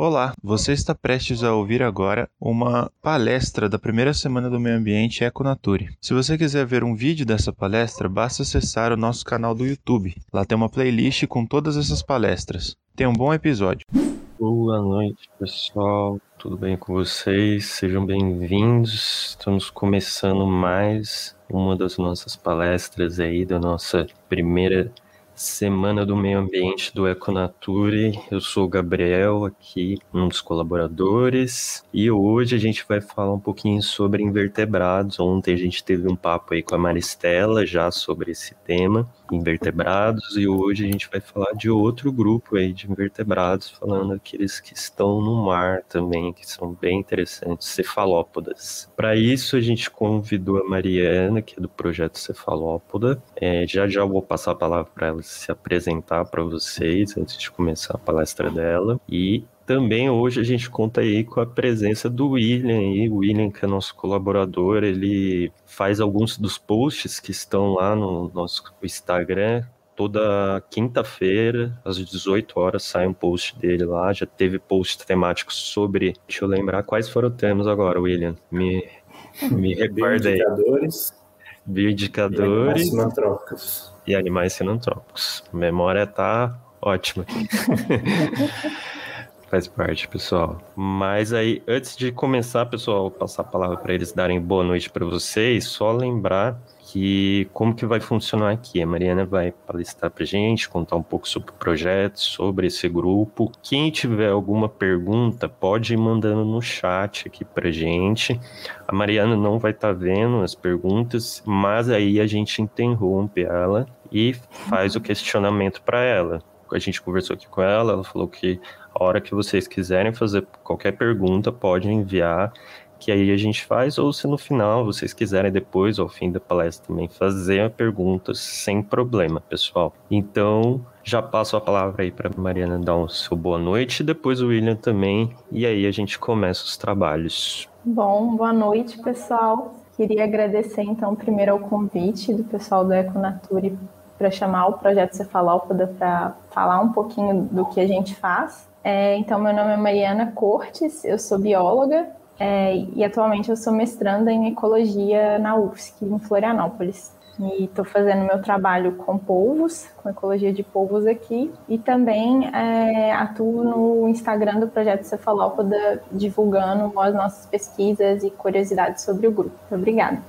Olá, você está prestes a ouvir agora uma palestra da primeira semana do Meio Ambiente Econature. Se você quiser ver um vídeo dessa palestra, basta acessar o nosso canal do YouTube. Lá tem uma playlist com todas essas palestras. Tenha um bom episódio. Boa noite, pessoal. Tudo bem com vocês? Sejam bem-vindos. Estamos começando mais uma das nossas palestras aí da nossa primeira Semana do Meio Ambiente do Econature. Eu sou o Gabriel, aqui um dos colaboradores, e hoje a gente vai falar um pouquinho sobre invertebrados. Ontem a gente teve um papo aí com a Maristela já sobre esse tema, invertebrados, e hoje a gente vai falar de outro grupo aí de invertebrados, falando aqueles que estão no mar também, que são bem interessantes, cefalópodas. Para isso a gente convidou a Mariana, que é do projeto Cefalópoda. É, já já vou passar a palavra para ela se apresentar para vocês antes de começar a palestra dela. E também hoje a gente conta aí com a presença do William aí, o William que é nosso colaborador, ele faz alguns dos posts que estão lá no nosso Instagram, toda quinta-feira, às 18 horas, sai um post dele lá. Já teve post temáticos sobre. Deixa eu lembrar quais foram os temas agora, William. Me, me recorda aí. Bioindicadores. E animais E animais sinantrópicos. A memória tá ótima. Faz parte, pessoal. Mas aí, antes de começar, pessoal, passar a palavra para eles darem boa noite para vocês, só lembrar que como que vai funcionar aqui. A Mariana vai palestrar para gente, contar um pouco sobre o projeto, sobre esse grupo. Quem tiver alguma pergunta, pode ir mandando no chat aqui para gente. A Mariana não vai estar tá vendo as perguntas, mas aí a gente interrompe ela e faz o questionamento para ela. A gente conversou aqui com ela, ela falou que a hora que vocês quiserem fazer qualquer pergunta, pode enviar, que aí a gente faz, ou se no final vocês quiserem depois, ao fim da palestra também, fazer perguntas sem problema, pessoal. Então, já passo a palavra aí para Mariana dar um seu boa noite, depois o William também, e aí a gente começa os trabalhos. Bom, boa noite, pessoal. Queria agradecer então primeiro ao convite do pessoal do Econature para chamar o projeto Cefalópoda para falar um pouquinho do que a gente faz. É, então, meu nome é Mariana Cortes, eu sou bióloga é, e atualmente eu sou mestranda em ecologia na UFSC, em Florianópolis. E estou fazendo meu trabalho com polvos, com ecologia de polvos aqui, e também é, atuo no Instagram do Projeto Cefalópoda, divulgando as nossas pesquisas e curiosidades sobre o grupo. Obrigada.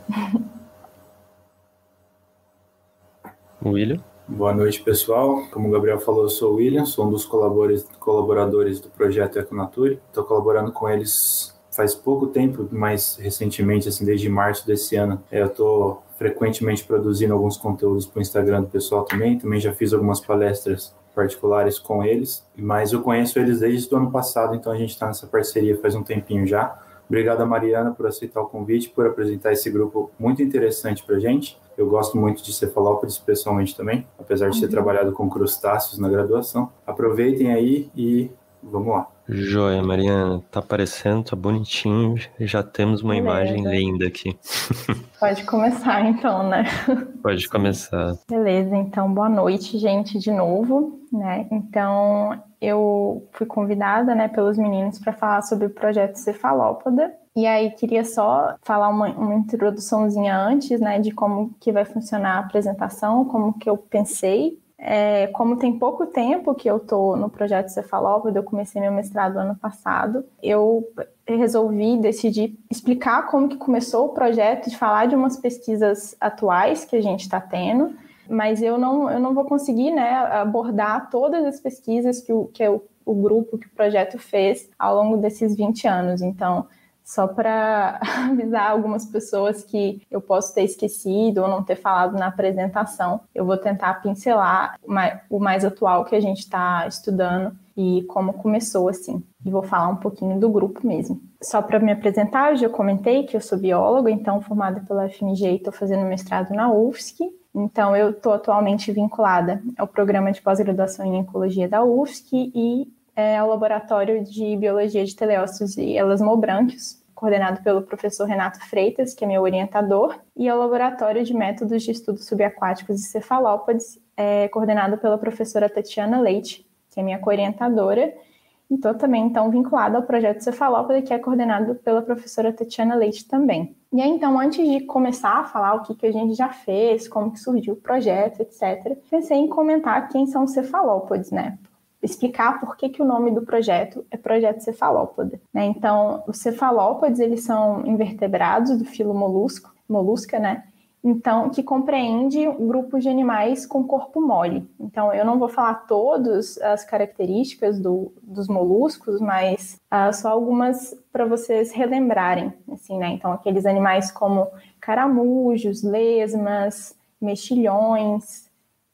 William? Boa noite, pessoal. Como o Gabriel falou, eu sou o William, sou um dos colaboradores do projeto Econature. Estou colaborando com eles faz pouco tempo, mais recentemente, assim, desde março desse ano. Eu estou frequentemente produzindo alguns conteúdos para o Instagram do pessoal também. Também já fiz algumas palestras particulares com eles, mas eu conheço eles desde o ano passado, então a gente está nessa parceria faz um tempinho já. Obrigado a Mariana por aceitar o convite, por apresentar esse grupo muito interessante para a gente. Eu gosto muito de cefalópodes pessoalmente também, apesar de ter uhum. trabalhado com crustáceos na graduação. Aproveitem aí e vamos lá. Joia, Mariana, tá aparecendo, tá bonitinho. Já temos uma Beleza. imagem linda aqui. Pode começar então, né? Pode começar. Beleza, então boa noite, gente, de novo, né? Então, eu fui convidada, né, pelos meninos para falar sobre o projeto Cefalópoda, e aí queria só falar uma, uma introduçãozinha antes, né, de como que vai funcionar a apresentação, como que eu pensei. É, como tem pouco tempo que eu estou no projeto Cefalópoda, eu comecei meu mestrado ano passado, eu resolvi decidir explicar como que começou o projeto, de falar de umas pesquisas atuais que a gente está tendo, mas eu não, eu não vou conseguir né, abordar todas as pesquisas que o, que o, o grupo, que o projeto fez ao longo desses 20 anos. Então, só para avisar algumas pessoas que eu posso ter esquecido ou não ter falado na apresentação, eu vou tentar pincelar o mais atual que a gente está estudando e como começou assim. E vou falar um pouquinho do grupo mesmo. Só para me apresentar, eu já comentei que eu sou bióloga, então formada pela FMG e estou fazendo mestrado na UFSC. Então, eu estou atualmente vinculada ao programa de pós-graduação em Ecologia da UFSC e é, ao Laboratório de Biologia de Teleócitos e Elasmobranquios, coordenado pelo professor Renato Freitas, que é meu orientador, e ao Laboratório de Métodos de Estudos Subaquáticos e Cefalópodes, é, coordenado pela professora Tatiana Leite, que é minha co-orientadora, e estou também, então, vinculada ao projeto Cefalópoda, que é coordenado pela professora Tatiana Leite também. E aí, então, antes de começar a falar o que, que a gente já fez, como que surgiu o projeto, etc., pensei em comentar quem são cefalópodes, né? Explicar por que, que o nome do projeto é Projeto Cefalópoda. Né? Então, os cefalópodes, eles são invertebrados do filo molusco, molusca, né? então que compreende um grupo de animais com corpo mole. Então, eu não vou falar todas as características do, dos moluscos, mas uh, só algumas para vocês relembrarem, assim, né? Então, aqueles animais como caramujos, lesmas, mexilhões,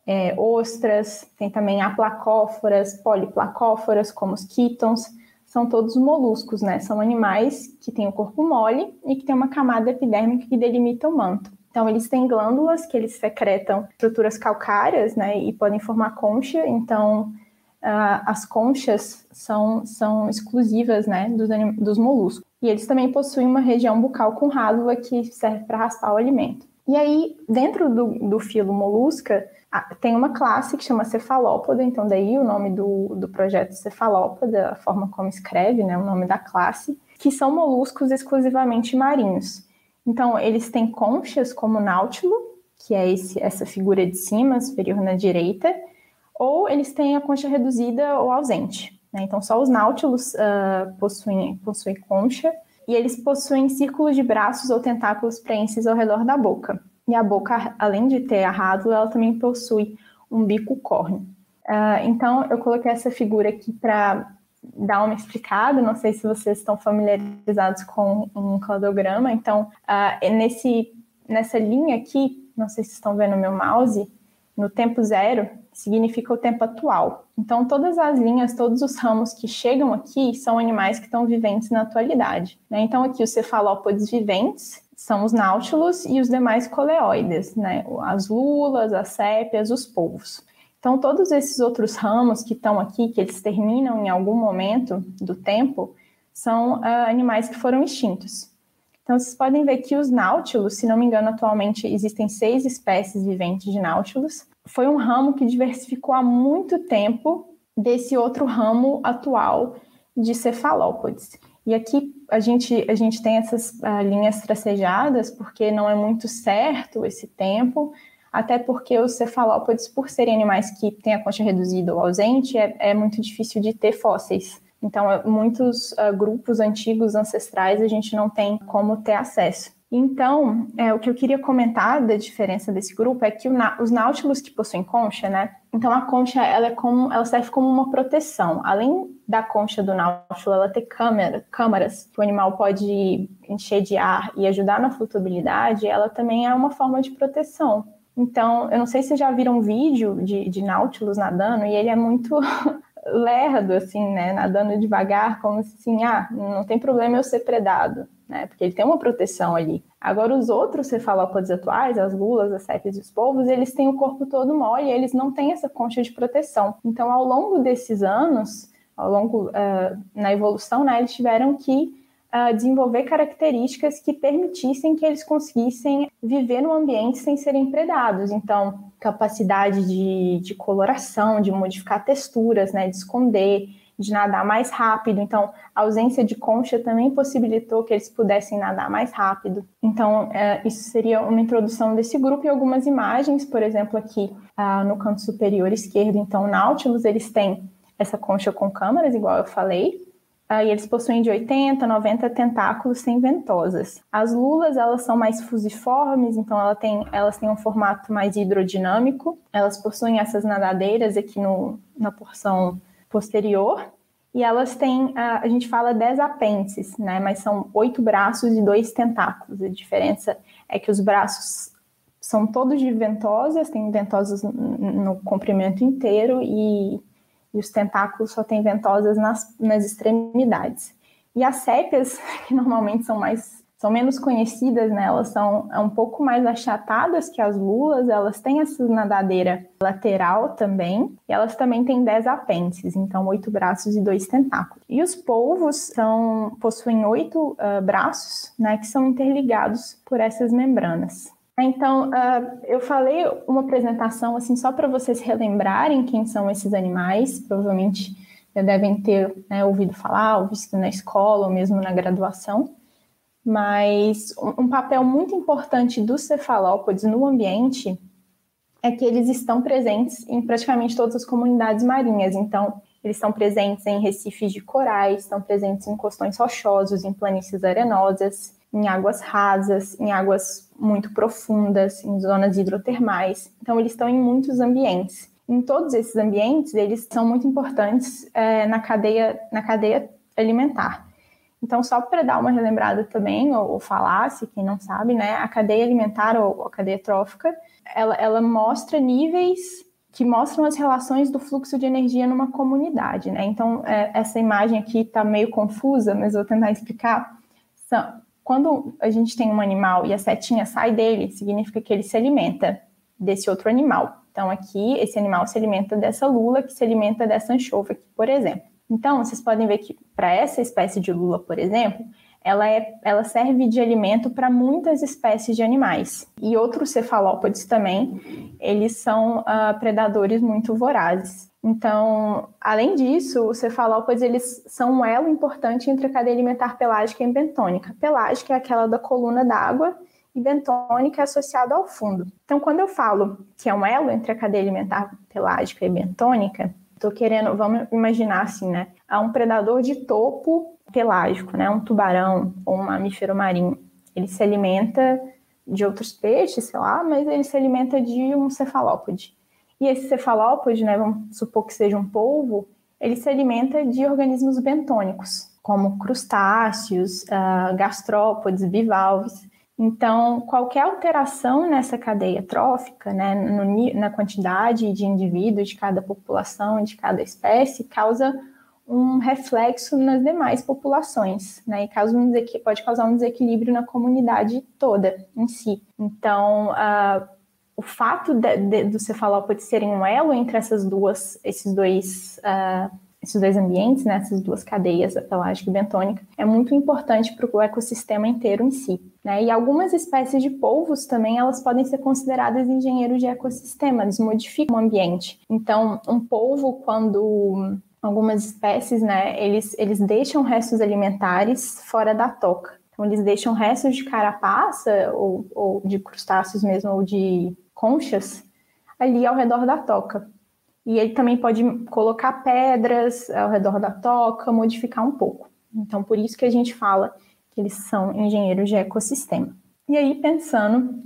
é, ostras, tem também aplacóforas, poliplacóforas, como os quítons, são todos moluscos, né? São animais que têm o corpo mole e que têm uma camada epidérmica que delimita o manto. Então, eles têm glândulas que eles secretam estruturas calcárias, né, e podem formar concha. Então, uh, as conchas são, são exclusivas, né, dos, dos moluscos. E eles também possuem uma região bucal com rádula que serve para raspar o alimento. E aí, dentro do, do filo molusca, tem uma classe que chama cefalópoda, então daí o nome do, do projeto cefalópoda, a forma como escreve, né, o nome da classe, que são moluscos exclusivamente marinhos. Então, eles têm conchas como náutilo, que é esse, essa figura de cima, superior na direita, ou eles têm a concha reduzida ou ausente. Né? Então, só os náutilos uh, possuem, possuem concha, e eles possuem círculos de braços ou tentáculos preenses ao redor da boca. E a boca, além de ter a rádula, ela também possui um bico córneo. Uh, então, eu coloquei essa figura aqui para dar uma explicada, não sei se vocês estão familiarizados com um cladograma, então uh, nesse, nessa linha aqui, não sei se estão vendo meu mouse, no tempo zero significa o tempo atual. Então todas as linhas, todos os ramos que chegam aqui são animais que estão viventes na atualidade. Né? Então aqui os cefalópodes viventes são os náutilos e os demais coleoides, né? as lulas, as sépias, os polvos. Então, todos esses outros ramos que estão aqui, que eles terminam em algum momento do tempo, são uh, animais que foram extintos. Então, vocês podem ver que os náutilos, se não me engano, atualmente existem seis espécies viventes de náutilos. Foi um ramo que diversificou há muito tempo desse outro ramo atual de cefalópodes. E aqui a gente, a gente tem essas uh, linhas tracejadas porque não é muito certo esse tempo, até porque os cefalópodes, por serem animais que têm a concha reduzida ou ausente, é, é muito difícil de ter fósseis. Então, é, muitos uh, grupos antigos, ancestrais, a gente não tem como ter acesso. Então, é, o que eu queria comentar da diferença desse grupo é que os náutilos que possuem concha, né? Então, a concha ela, é como, ela serve como uma proteção. Além da concha do náutilo, ela ter câmera, câmaras que o animal pode encher de ar e ajudar na flutuabilidade, ela também é uma forma de proteção. Então, eu não sei se já viram um vídeo de, de Nautilus nadando, e ele é muito lerdo, assim, né? Nadando devagar, como assim, ah, não tem problema eu ser predado, né? Porque ele tem uma proteção ali. Agora, os outros cefalópodes atuais, as lulas, as sépias e os polvos, eles têm o corpo todo mole, eles não têm essa concha de proteção. Então, ao longo desses anos, ao longo uh, na evolução, né, eles tiveram que uh, desenvolver características que permitissem que eles conseguissem viver no ambiente sem serem predados. Então, capacidade de, de coloração, de modificar texturas, né, de esconder, de nadar mais rápido. Então, a ausência de concha também possibilitou que eles pudessem nadar mais rápido. Então, é, isso seria uma introdução desse grupo e algumas imagens, por exemplo, aqui uh, no canto superior esquerdo. Então, Nautilus, eles têm essa concha com câmaras, igual eu falei, Uh, e eles possuem de 80 a 90 tentáculos sem ventosas. As lulas, elas são mais fusiformes, então ela tem, elas têm um formato mais hidrodinâmico. Elas possuem essas nadadeiras aqui no, na porção posterior. E elas têm, a gente fala 10 apêndices, né? Mas são oito braços e dois tentáculos. A diferença é que os braços são todos de ventosas, tem ventosas no comprimento inteiro e e os tentáculos só têm ventosas nas, nas extremidades. E as sépias, que normalmente são mais são menos conhecidas, né? Elas são é um pouco mais achatadas que as lulas, elas têm essa nadadeira lateral também, e elas também têm dez apêndices, então oito braços e dois tentáculos. E os polvos são, possuem oito uh, braços, né, que são interligados por essas membranas. Então, uh, eu falei uma apresentação assim só para vocês relembrarem quem são esses animais. Provavelmente já devem ter né, ouvido falar, ou visto na escola, ou mesmo na graduação. Mas um papel muito importante dos cefalópodes no ambiente é que eles estão presentes em praticamente todas as comunidades marinhas. Então, eles estão presentes em recifes de corais, estão presentes em costões rochosos, em planícies arenosas, em águas rasas, em águas muito profundas, em zonas hidrotermais. Então, eles estão em muitos ambientes. Em todos esses ambientes, eles são muito importantes é, na, cadeia, na cadeia alimentar. Então, só para dar uma relembrada também, ou, ou falar, se quem não sabe, né, a cadeia alimentar ou a cadeia trófica, ela, ela mostra níveis que mostram as relações do fluxo de energia numa comunidade, né? Então, é, essa imagem aqui está meio confusa, mas vou tentar explicar. São, quando a gente tem um animal e a setinha sai dele, significa que ele se alimenta desse outro animal. Então, aqui, esse animal se alimenta dessa lula, que se alimenta dessa anchova aqui, por exemplo. Então, vocês podem ver que para essa espécie de lula, por exemplo, ela, é, ela serve de alimento para muitas espécies de animais. E outros cefalópodes também, eles são uh, predadores muito vorazes. Então, além disso, os cefalópodes eles são um elo importante entre a cadeia alimentar pelágica e bentônica. Pelágica é aquela da coluna d'água e bentônica é associada ao fundo. Então, quando eu falo que é um elo entre a cadeia alimentar pelágica e bentônica, estou querendo, vamos imaginar assim, né? Há um predador de topo pelágico, né? Um tubarão ou um mamífero marinho. Ele se alimenta de outros peixes, sei lá, mas ele se alimenta de um cefalópode. E esse cefalópode, né, vamos supor que seja um polvo, ele se alimenta de organismos bentônicos, como crustáceos, uh, gastrópodes, bivalves. Então, qualquer alteração nessa cadeia trófica, né, no, na quantidade de indivíduos de cada população, de cada espécie, causa um reflexo nas demais populações, né? E causa um pode causar um desequilíbrio na comunidade toda em si. Então, uh, o fato de, de, do cefalópode serem um elo entre essas duas, esses dois, uh, esses dois ambientes, né, essas duas cadeias, a pelágica e bentônica, é muito importante para o ecossistema inteiro em si. Né? E algumas espécies de polvos também elas podem ser consideradas engenheiros de ecossistema, eles modificam o ambiente. Então, um polvo, quando algumas espécies, né, eles, eles deixam restos alimentares fora da toca. Então, eles deixam restos de carapaça, ou, ou de crustáceos mesmo, ou de conchas, ali ao redor da toca. E ele também pode colocar pedras ao redor da toca, modificar um pouco. Então, por isso que a gente fala que eles são engenheiros de ecossistema. E aí, pensando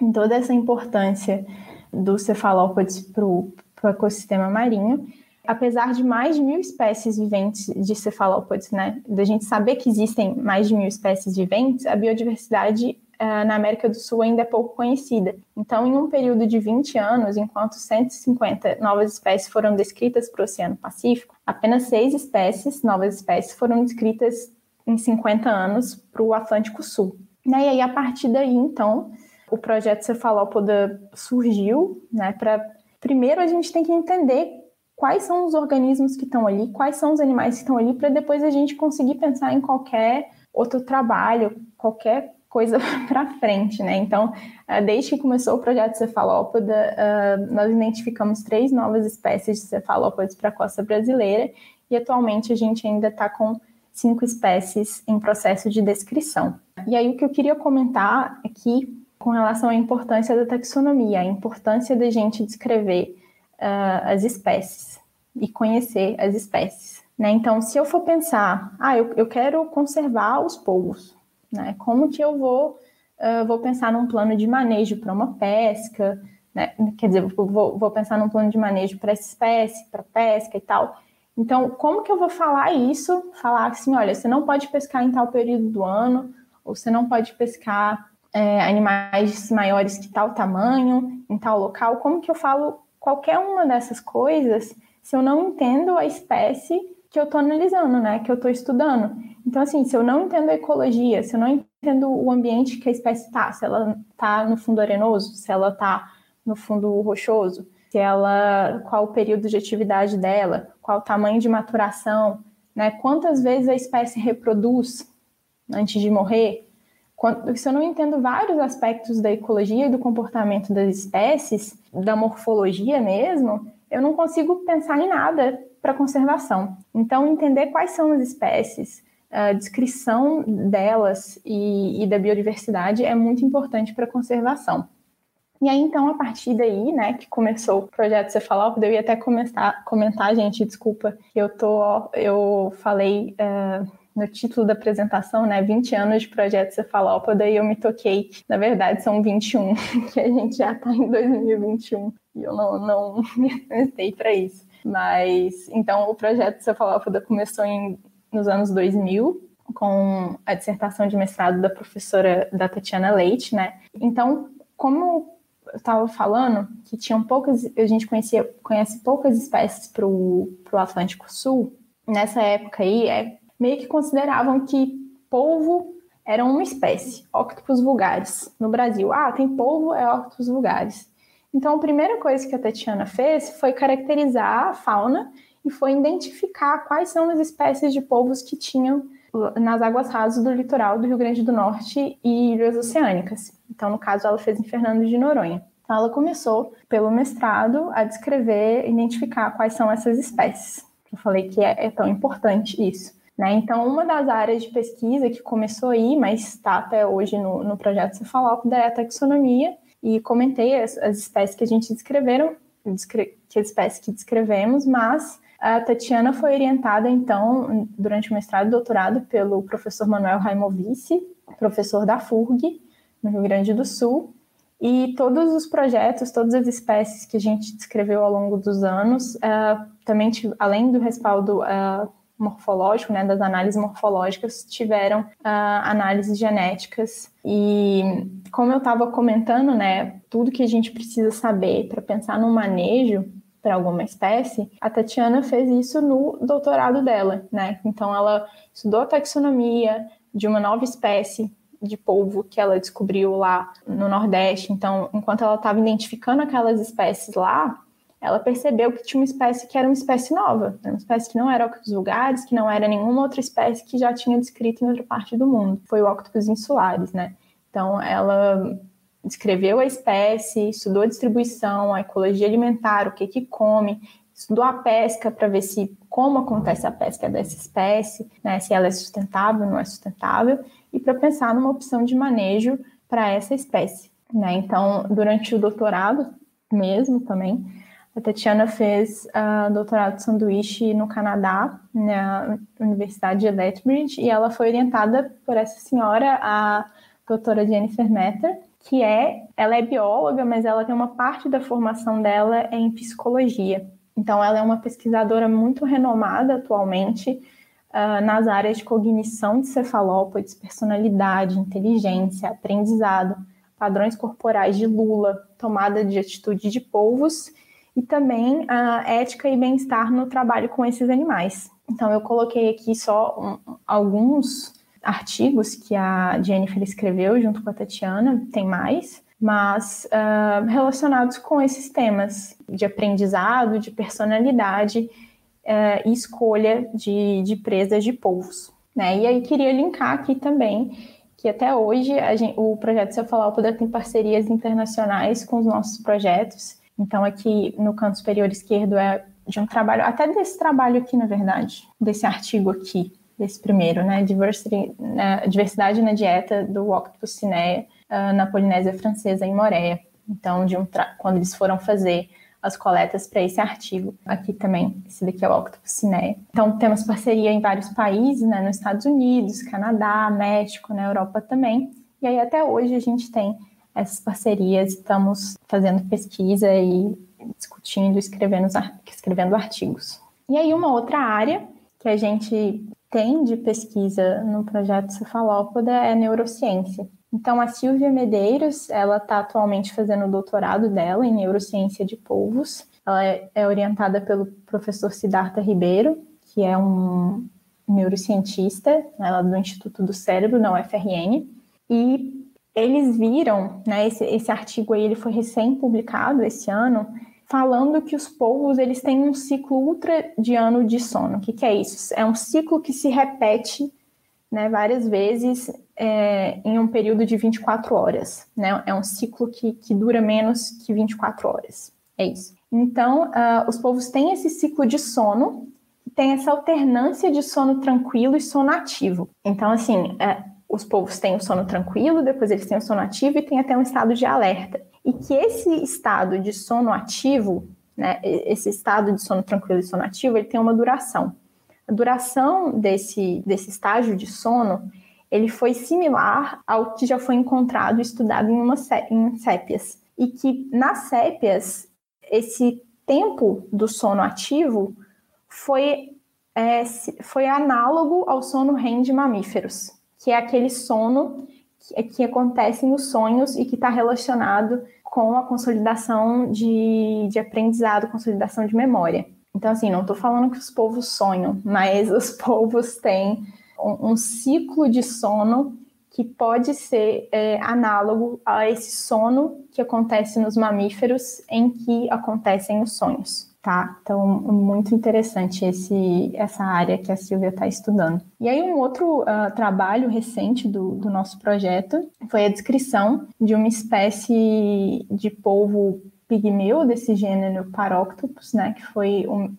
em toda essa importância dos cefalópodes para o ecossistema marinho, apesar de mais de mil espécies viventes de cefalópodes, né, da gente saber que existem mais de mil espécies viventes, a biodiversidade na América do Sul ainda é pouco conhecida. Então, em um período de 20 anos, enquanto 150 novas espécies foram descritas para o Oceano Pacífico, apenas seis espécies, novas espécies, foram descritas em 50 anos para o Atlântico Sul. Né, e aí, a partir daí, então, o projeto Cefalópoda surgiu, né, para primeiro a gente tem que entender quais são os organismos que estão ali, quais são os animais que estão ali, para depois a gente conseguir pensar em qualquer outro trabalho, qualquer coisa para frente, né? Então, ah, desde que começou o projeto Cefalópoda, ah, nós identificamos três novas espécies de cefalópodes para a costa brasileira e atualmente a gente ainda está com cinco espécies em processo de descrição. E aí o que eu queria comentar aqui com relação à importância da taxonomia, a importância da gente descrever uh, as espécies e conhecer as espécies. Né? Então, se eu for pensar, ah, eu, eu quero conservar os polvos, né? como que eu vou, uh, vou pensar num plano de manejo para uma pesca, né? quer dizer, vou, vou pensar num plano de manejo para essa espécie, para pesca e tal. Então, como que eu vou falar isso? Falar assim, olha, você não pode pescar em tal período do ano, ou você não pode pescar é, animais maiores que tal tamanho, em tal local. Como que eu falo qualquer uma dessas coisas se eu não entendo a espécie que eu estou analisando, né? Que eu estou estudando. Então, assim, se eu não entendo a ecologia, se eu não entendo o ambiente que a espécie está, se ela está no fundo arenoso, se ela está no fundo rochoso, se ela, qual o período de atividade dela, qual o tamanho de maturação, né? Quantas vezes a espécie reproduz antes de morrer? se eu não entendo vários aspectos da ecologia e do comportamento das espécies, da morfologia mesmo, eu não consigo pensar em nada para conservação. Então, entender quais são as espécies, a descrição delas e, e da biodiversidade é muito importante para a conservação. E aí, então, a partir daí, né, que começou o projeto Cefalópoda, eu ia até comentar, comentar gente, desculpa, eu tô, eu falei uh, no título da apresentação, né, 20 anos de projeto Cefalópoda, e eu me toquei, na verdade, são 21, que a gente já está em 2021, e eu não, não me pensei para isso. Mas, então, o projeto Cefalópoda começou em, nos anos 2000, com a dissertação de mestrado da professora da Tatiana Leite, né? Então, como eu estava falando que tinham poucas, a gente conhecia, conhece poucas espécies para o Atlântico Sul. Nessa época aí, é, meio que consideravam que polvo era uma espécie, Octopus vulgaris, no Brasil. Ah, tem polvo, é Octopus vulgaris. Então, a primeira coisa que a Tatiana fez foi caracterizar a fauna e foi identificar quais são as espécies de polvos que tinham nas águas rasas do litoral do Rio Grande do Norte e ilhas oceânicas. Então, no caso, ela fez em Fernando de Noronha. Então, ela começou, pelo mestrado, a descrever, identificar quais são essas espécies. Eu falei que é, é tão importante isso. Né? Então, uma das áreas de pesquisa que começou aí, mas está até hoje no, no projeto Cefalópoda, é a taxonomia, e comentei as, as espécies que a gente descreveram, que as espécies que descrevemos, mas a Tatiana foi orientada, então, durante o mestrado e doutorado, pelo professor Manuel Raimovici, professor da FURG, no Rio Grande do Sul. E todos os projetos, todas as espécies que a gente descreveu ao longo dos anos, uh, também, além do respaldo uh, morfológico, né, das análises morfológicas, tiveram uh, análises genéticas. E como eu estava comentando, né, tudo que a gente precisa saber para pensar no manejo para alguma espécie, a Tatiana fez isso no doutorado dela, né? Então ela estudou a taxonomia de uma nova espécie de polvo que ela descobriu lá no Nordeste. Então, enquanto ela estava identificando aquelas espécies lá, ela percebeu que tinha uma espécie que era uma espécie nova, uma espécie que não era Octopus vulgaris, que não era nenhuma outra espécie que já tinha descrito em outra parte do mundo. Foi o Octopus insulares, né? Então, ela descreveu a espécie, estudou a distribuição, a ecologia alimentar, o que que come, estudou a pesca para ver se como acontece a pesca dessa espécie, né, se ela é sustentável, não é sustentável, e para pensar numa opção de manejo para essa espécie. Né? Então, durante o doutorado mesmo também, a Tatiana fez uh, doutorado de sanduíche no Canadá, na Universidade de Lethbridge, e ela foi orientada por essa senhora, a doutora Jennifer Metter, que é, ela é bióloga, mas ela tem uma parte da formação dela em psicologia. Então, ela é uma pesquisadora muito renomada atualmente uh, nas áreas de cognição de cefalópodes, personalidade, inteligência, aprendizado, padrões corporais de lula, tomada de atitude de polvos e também a ética e bem-estar no trabalho com esses animais. Então, eu coloquei aqui só um, alguns artigos que a Jennifer escreveu junto com a Tatiana, tem mais, mas uh, relacionados com esses temas de aprendizado, de personalidade uh, e escolha de, de presas de polvos. Né? E aí queria linkar aqui também que até hoje gente, o projeto Cefalópoda tem parcerias internacionais com os nossos projetos. Então aqui no canto superior esquerdo é de um trabalho, até desse trabalho aqui, na verdade, desse artigo aqui, desse primeiro, né? Né? Diversidade na dieta do Octopus cinea uh, na Polinésia Francesa, em Moreia. Então, um quando eles foram fazer as coletas para esse artigo. Aqui também, esse daqui é o Octopus cinea. Então, temos parceria em vários países, né? Nos Estados Unidos, Canadá, México, na Europa também. E aí, até hoje, a gente tem essas parcerias, estamos fazendo pesquisa e discutindo, escrevendo, escrevendo artigos. E aí, uma outra área que a gente tem de pesquisa no projeto Cefalópoda é neurociência. Então, a Silvia Medeiros, ela está atualmente fazendo o doutorado dela em neurociência de polvos. Ela é, é orientada pelo professor Siddhartha Ribeiro, que é um neurocientista, ela é do Instituto do Cérebro, na UFRN. E eles viram, né, esse, esse artigo aí, ele foi recém-publicado esse ano, falando que os polvos eles têm um ciclo ultradiano de sono. O que, que é isso? É um ciclo que se repete né, várias vezes é, em um período de 24 horas. Né? É um ciclo que, que dura menos que 24 horas. É isso. Então, uh, os povos têm esse ciclo de sono, tem essa alternância de sono tranquilo e sono ativo. Então, assim, uh, os povos têm o sono tranquilo, depois eles têm o sono ativo e tem até um estado de alerta. E que esse estado de sono ativo, né, esse estado de sono tranquilo e sono ativo, ele tem uma duração. A duração desse, desse estágio de sono, ele foi similar ao que já foi encontrado e estudado em, uma, em sépias. E que nas sépias, esse tempo do sono ativo foi, é, foi análogo ao sono REM de mamíferos que é aquele sono que, que acontece nos sonhos e que está relacionado com a consolidação de, de aprendizado, consolidação de memória. Então, assim, não estou falando que os povos sonham, mas os povos têm um, um ciclo de sono que pode ser é, análogo a esse sono que acontece nos mamíferos em que acontecem os sonhos. Tá, então muito interessante esse, essa área que a Silvia está estudando. E aí um outro uh, trabalho recente do, do nosso projeto foi a descrição de uma espécie de polvo pigmeu desse gênero Paroctopus, né, que foi um,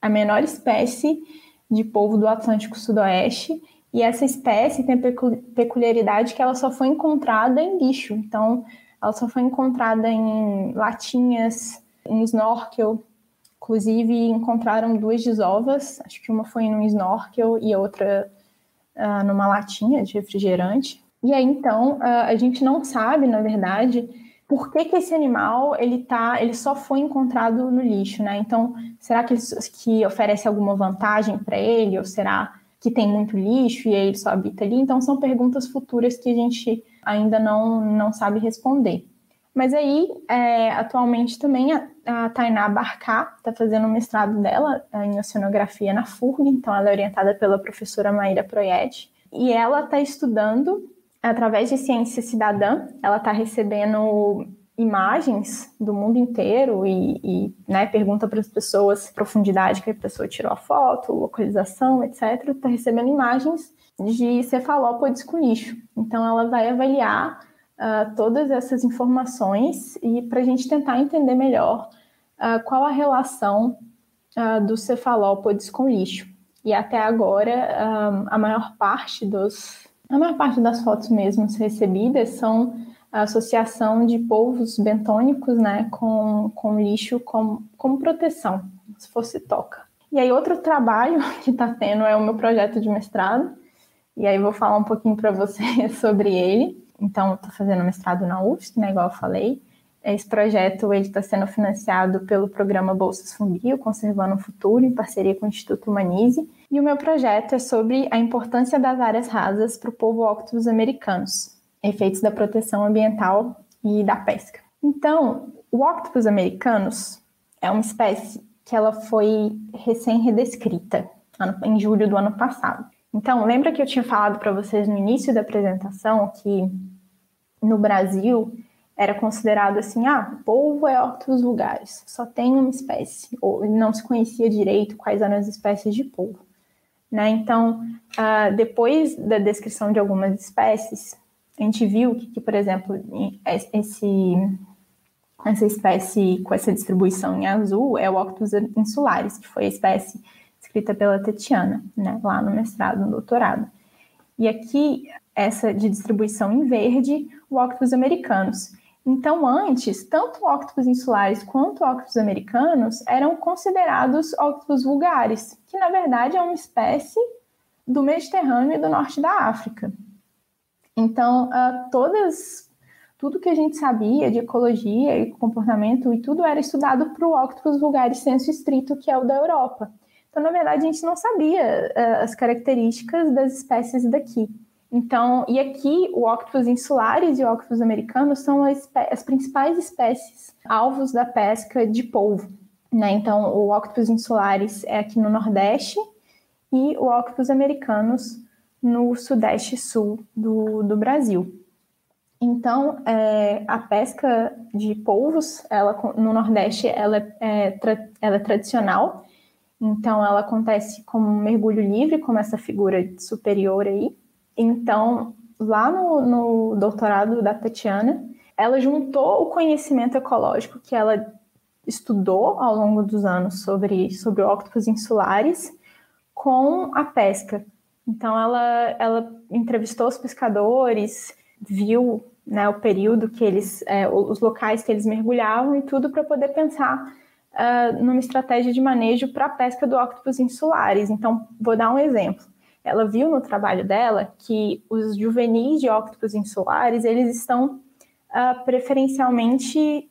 a menor espécie de polvo do Atlântico Sudoeste. E essa espécie tem a peculiaridade que ela só foi encontrada em lixo. Então, ela só foi encontrada em latinhas em snorkel. Inclusive, encontraram duas desovas, acho que uma foi num snorkel e a outra uh, numa latinha de refrigerante. E aí, então, uh, a gente não sabe, na verdade, por que, que esse animal ele tá, ele só foi encontrado no lixo, né? Então, será que, ele, que oferece alguma vantagem para ele? Ou será que tem muito lixo e ele só habita ali? Então, são perguntas futuras que a gente ainda não, não sabe responder. Mas aí, é, atualmente também a, a Tainá Barcá está fazendo o mestrado dela é, em oceanografia na FURG, então ela é orientada pela professora Maíra Proietti, e ela está estudando, através de ciência cidadã, ela está recebendo imagens do mundo inteiro e, e né, pergunta para as pessoas profundidade que a pessoa tirou a foto, localização, etc. Está recebendo imagens de cefalópodes com lixo. Então ela vai avaliar uh, todas essas informações e para a gente tentar entender melhor uh, qual a relação uh, dos cefalópodes com lixo. E até agora, a maior parte dos a maior parte das fotos mesmo recebidas são a associação de polvos bentônicos né, com, com lixo como, como proteção, se fosse toca. E aí, outro trabalho que está tendo é o meu projeto de mestrado, e aí vou falar um pouquinho para você sobre ele. Então, estou fazendo mestrado na UFSC, né, igual eu falei. Esse projeto está sendo financiado pelo programa Bolsas Funguio, Conservando o Futuro, em parceria com o Instituto Humanize. E o meu projeto é sobre a importância das áreas rasas para o povo octopus americanos, efeitos da proteção ambiental e da pesca. Então, o octopus americanos é uma espécie que ela foi recém-redescrita em julho do ano passado. Então, lembra que eu tinha falado para vocês no início da apresentação que no Brasil era considerado assim, ah, polvo é octopus vulgaris, só tem uma espécie, ou não se conhecia direito quais eram as espécies de polvo. Né? Então, uh, depois da descrição de algumas espécies, a gente viu que, que por exemplo, esse, essa espécie com essa distribuição em azul é o Octopus insularis, que foi a espécie escrita pela Tatiana, né, lá no mestrado, no doutorado. E aqui, essa de distribuição em verde, o Octopus americanos. Então, antes, tanto Octopus insulares quanto Octopus americanos eram considerados Octopus vulgares, que na verdade é uma espécie do Mediterrâneo e do norte da África. Então, uh, todas, tudo que a gente sabia de ecologia e comportamento e tudo era estudado para o Octopus vulgaris senso estrito, que é o da Europa. Então, na verdade, a gente não sabia uh, as características das espécies daqui. Então, e aqui o Octopus insulares e o Octopus americano são as, as principais espécies alvos da pesca de polvo. Né? Então, o Octopus insulares é aqui no Nordeste e o Octopus americanos no Sudeste e Sul do, do Brasil. Então, é, a pesca de polvos, ela, no Nordeste, ela é, tra, ela é tradicional então, ela acontece como um mergulho livre, como essa figura superior aí. Então, lá no, no doutorado da Tatiana, ela juntou o conhecimento ecológico que ela estudou ao longo dos anos sobre, sobre octopus insulares com a pesca. Então, ela, ela entrevistou os pescadores, viu né, o período que eles, é, os locais que eles mergulhavam e tudo para poder pensar uh, numa estratégia de manejo para a pesca do octopus insulares. Então, vou dar um exemplo. Ela viu no trabalho dela que os juvenis de octopus insulares, eles estão uh, preferencialmente,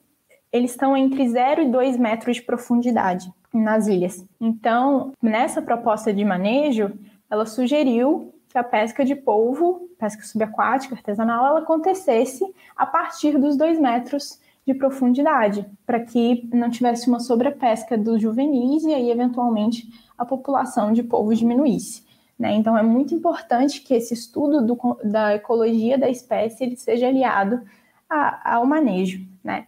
eles estão entre 0 e 2 metros de profundidade nas ilhas. Então, nessa proposta de manejo, ela sugeriu que a pesca de polvo, pesca subaquática, artesanal, ela acontecesse a partir dos 2 metros de profundidade, para que não tivesse uma sobrepesca dos juvenis e aí, eventualmente, a população de polvo diminuísse. Né? Então, é muito importante que esse estudo do, da ecologia da espécie ele seja aliado a, ao manejo. Né?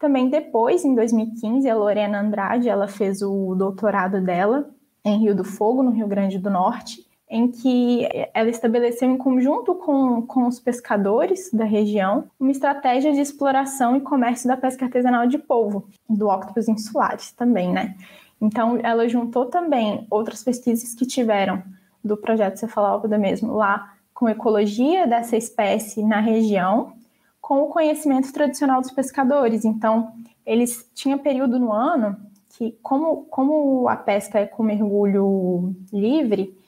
Também depois, em 2015, a Lorena Andrade ela fez o doutorado dela em Rio do Fogo, no Rio Grande do Norte, em que ela estabeleceu, em conjunto com, com os pescadores da região, uma estratégia de exploração e comércio da pesca artesanal de polvo, do octopus insulares também, né? Então, ela juntou também outras pesquisas que tiveram do projeto Cefalópoda mesmo lá, com ecologia dessa espécie na região, com o conhecimento tradicional dos pescadores. Então, eles tinham período no ano que, como, como a pesca é com mergulho livre,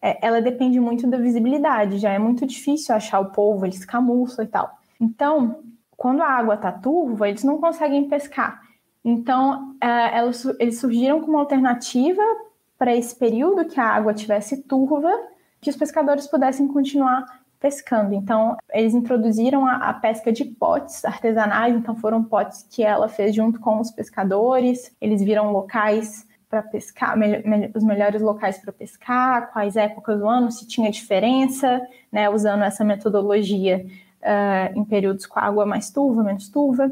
é, ela depende muito da visibilidade, já é muito difícil achar o polvo, eles camuflam e tal. Então, quando a água está turva, eles não conseguem pescar. Então, é, elas, eles surgiram como alternativa para esse período que a água tivesse turva, que os pescadores pudessem continuar pescando. Então, eles introduziram a, a, pesca de potes artesanais, então foram potes que ela fez junto com os pescadores. Eles viram locais para pescar, me, me, os melhores locais para pescar, quais épocas do ano, se tinha diferença, né, usando essa metodologia uh, em períodos com água mais turva, menos turva.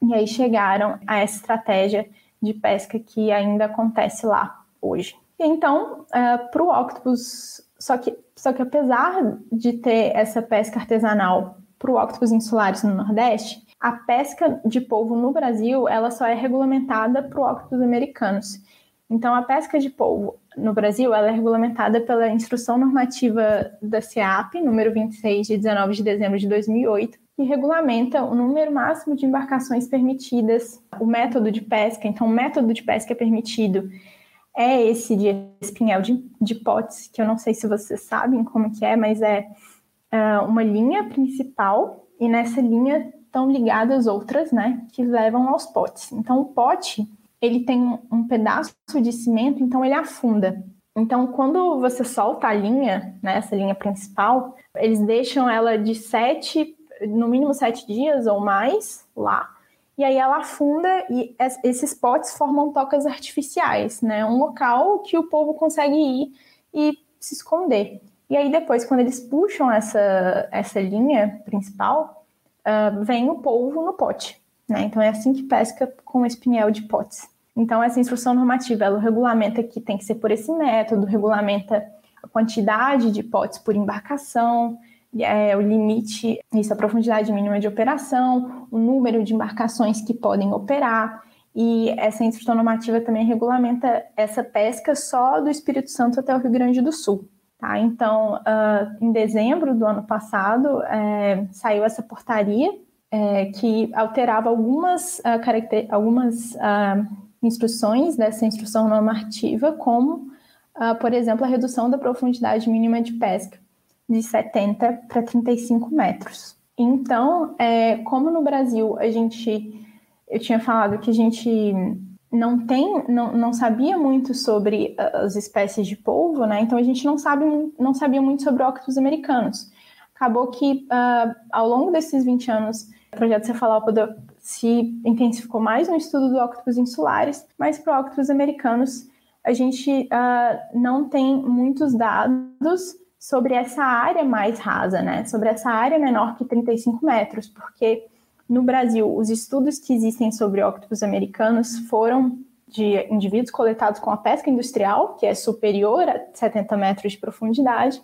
E aí chegaram a essa estratégia de pesca que ainda acontece lá hoje. Então, eh, para o octopus, só que, só que apesar de ter essa pesca artesanal para o octopus insulares no Nordeste, a pesca de polvo no Brasil ela só é regulamentada para o octopus americanos. Então, a pesca de polvo no Brasil ela é regulamentada pela Instrução Normativa da CEAP, número 26, de 19 de dezembro de 2008, que regulamenta o número máximo de embarcações permitidas, o método de pesca. Então, o método de pesca permitido é esse de espinhel de, de potes, que eu não sei se vocês sabem como que é, mas é uh, uma linha principal, e nessa linha estão ligadas outras, né, que levam aos potes. Então, o pote ele tem um pedaço de cimento, então ele afunda. Então, quando você solta a linha, né, essa linha principal, eles deixam ela de sete, no mínimo sete dias ou mais lá, e aí ela afunda e esses potes formam tocas artificiais, né, um local que o povo consegue ir e se esconder. E aí depois, quando eles puxam essa, essa linha principal, uh, vem o polvo no pote. Né? Então é assim que pesca com espinhel de potes. Então essa instrução normativa, ela regulamenta que tem que ser por esse método, regulamenta a quantidade de potes por embarcação, é, o limite, isso, a profundidade mínima de operação, o número de embarcações que podem operar. E essa instrução normativa também regulamenta essa pesca só do Espírito Santo até o Rio Grande do Sul. Tá? Então, uh, em dezembro do ano passado, é, saiu essa portaria é, que alterava algumas, uh, algumas uh, instruções dessa instrução normativa, como, por exemplo, a redução da profundidade mínima de pesca de 70 para 35 metros. Então, é, como no Brasil a gente, eu tinha falado que a gente não tem, não, não sabia muito sobre as espécies de polvo, né? Então a gente não sabe, não sabia muito sobre octopus americanos. Acabou que uh, ao longo desses 20 anos o projeto Cefalópoda se intensificou mais no estudo do octopus insulares, mas para octopus americanos a gente uh, não tem muitos dados sobre essa área mais rasa, né? Sobre essa área menor que 35 metros, porque no Brasil os estudos que existem sobre octopus americanos foram de indivíduos coletados com a pesca industrial, que é superior a 70 metros de profundidade,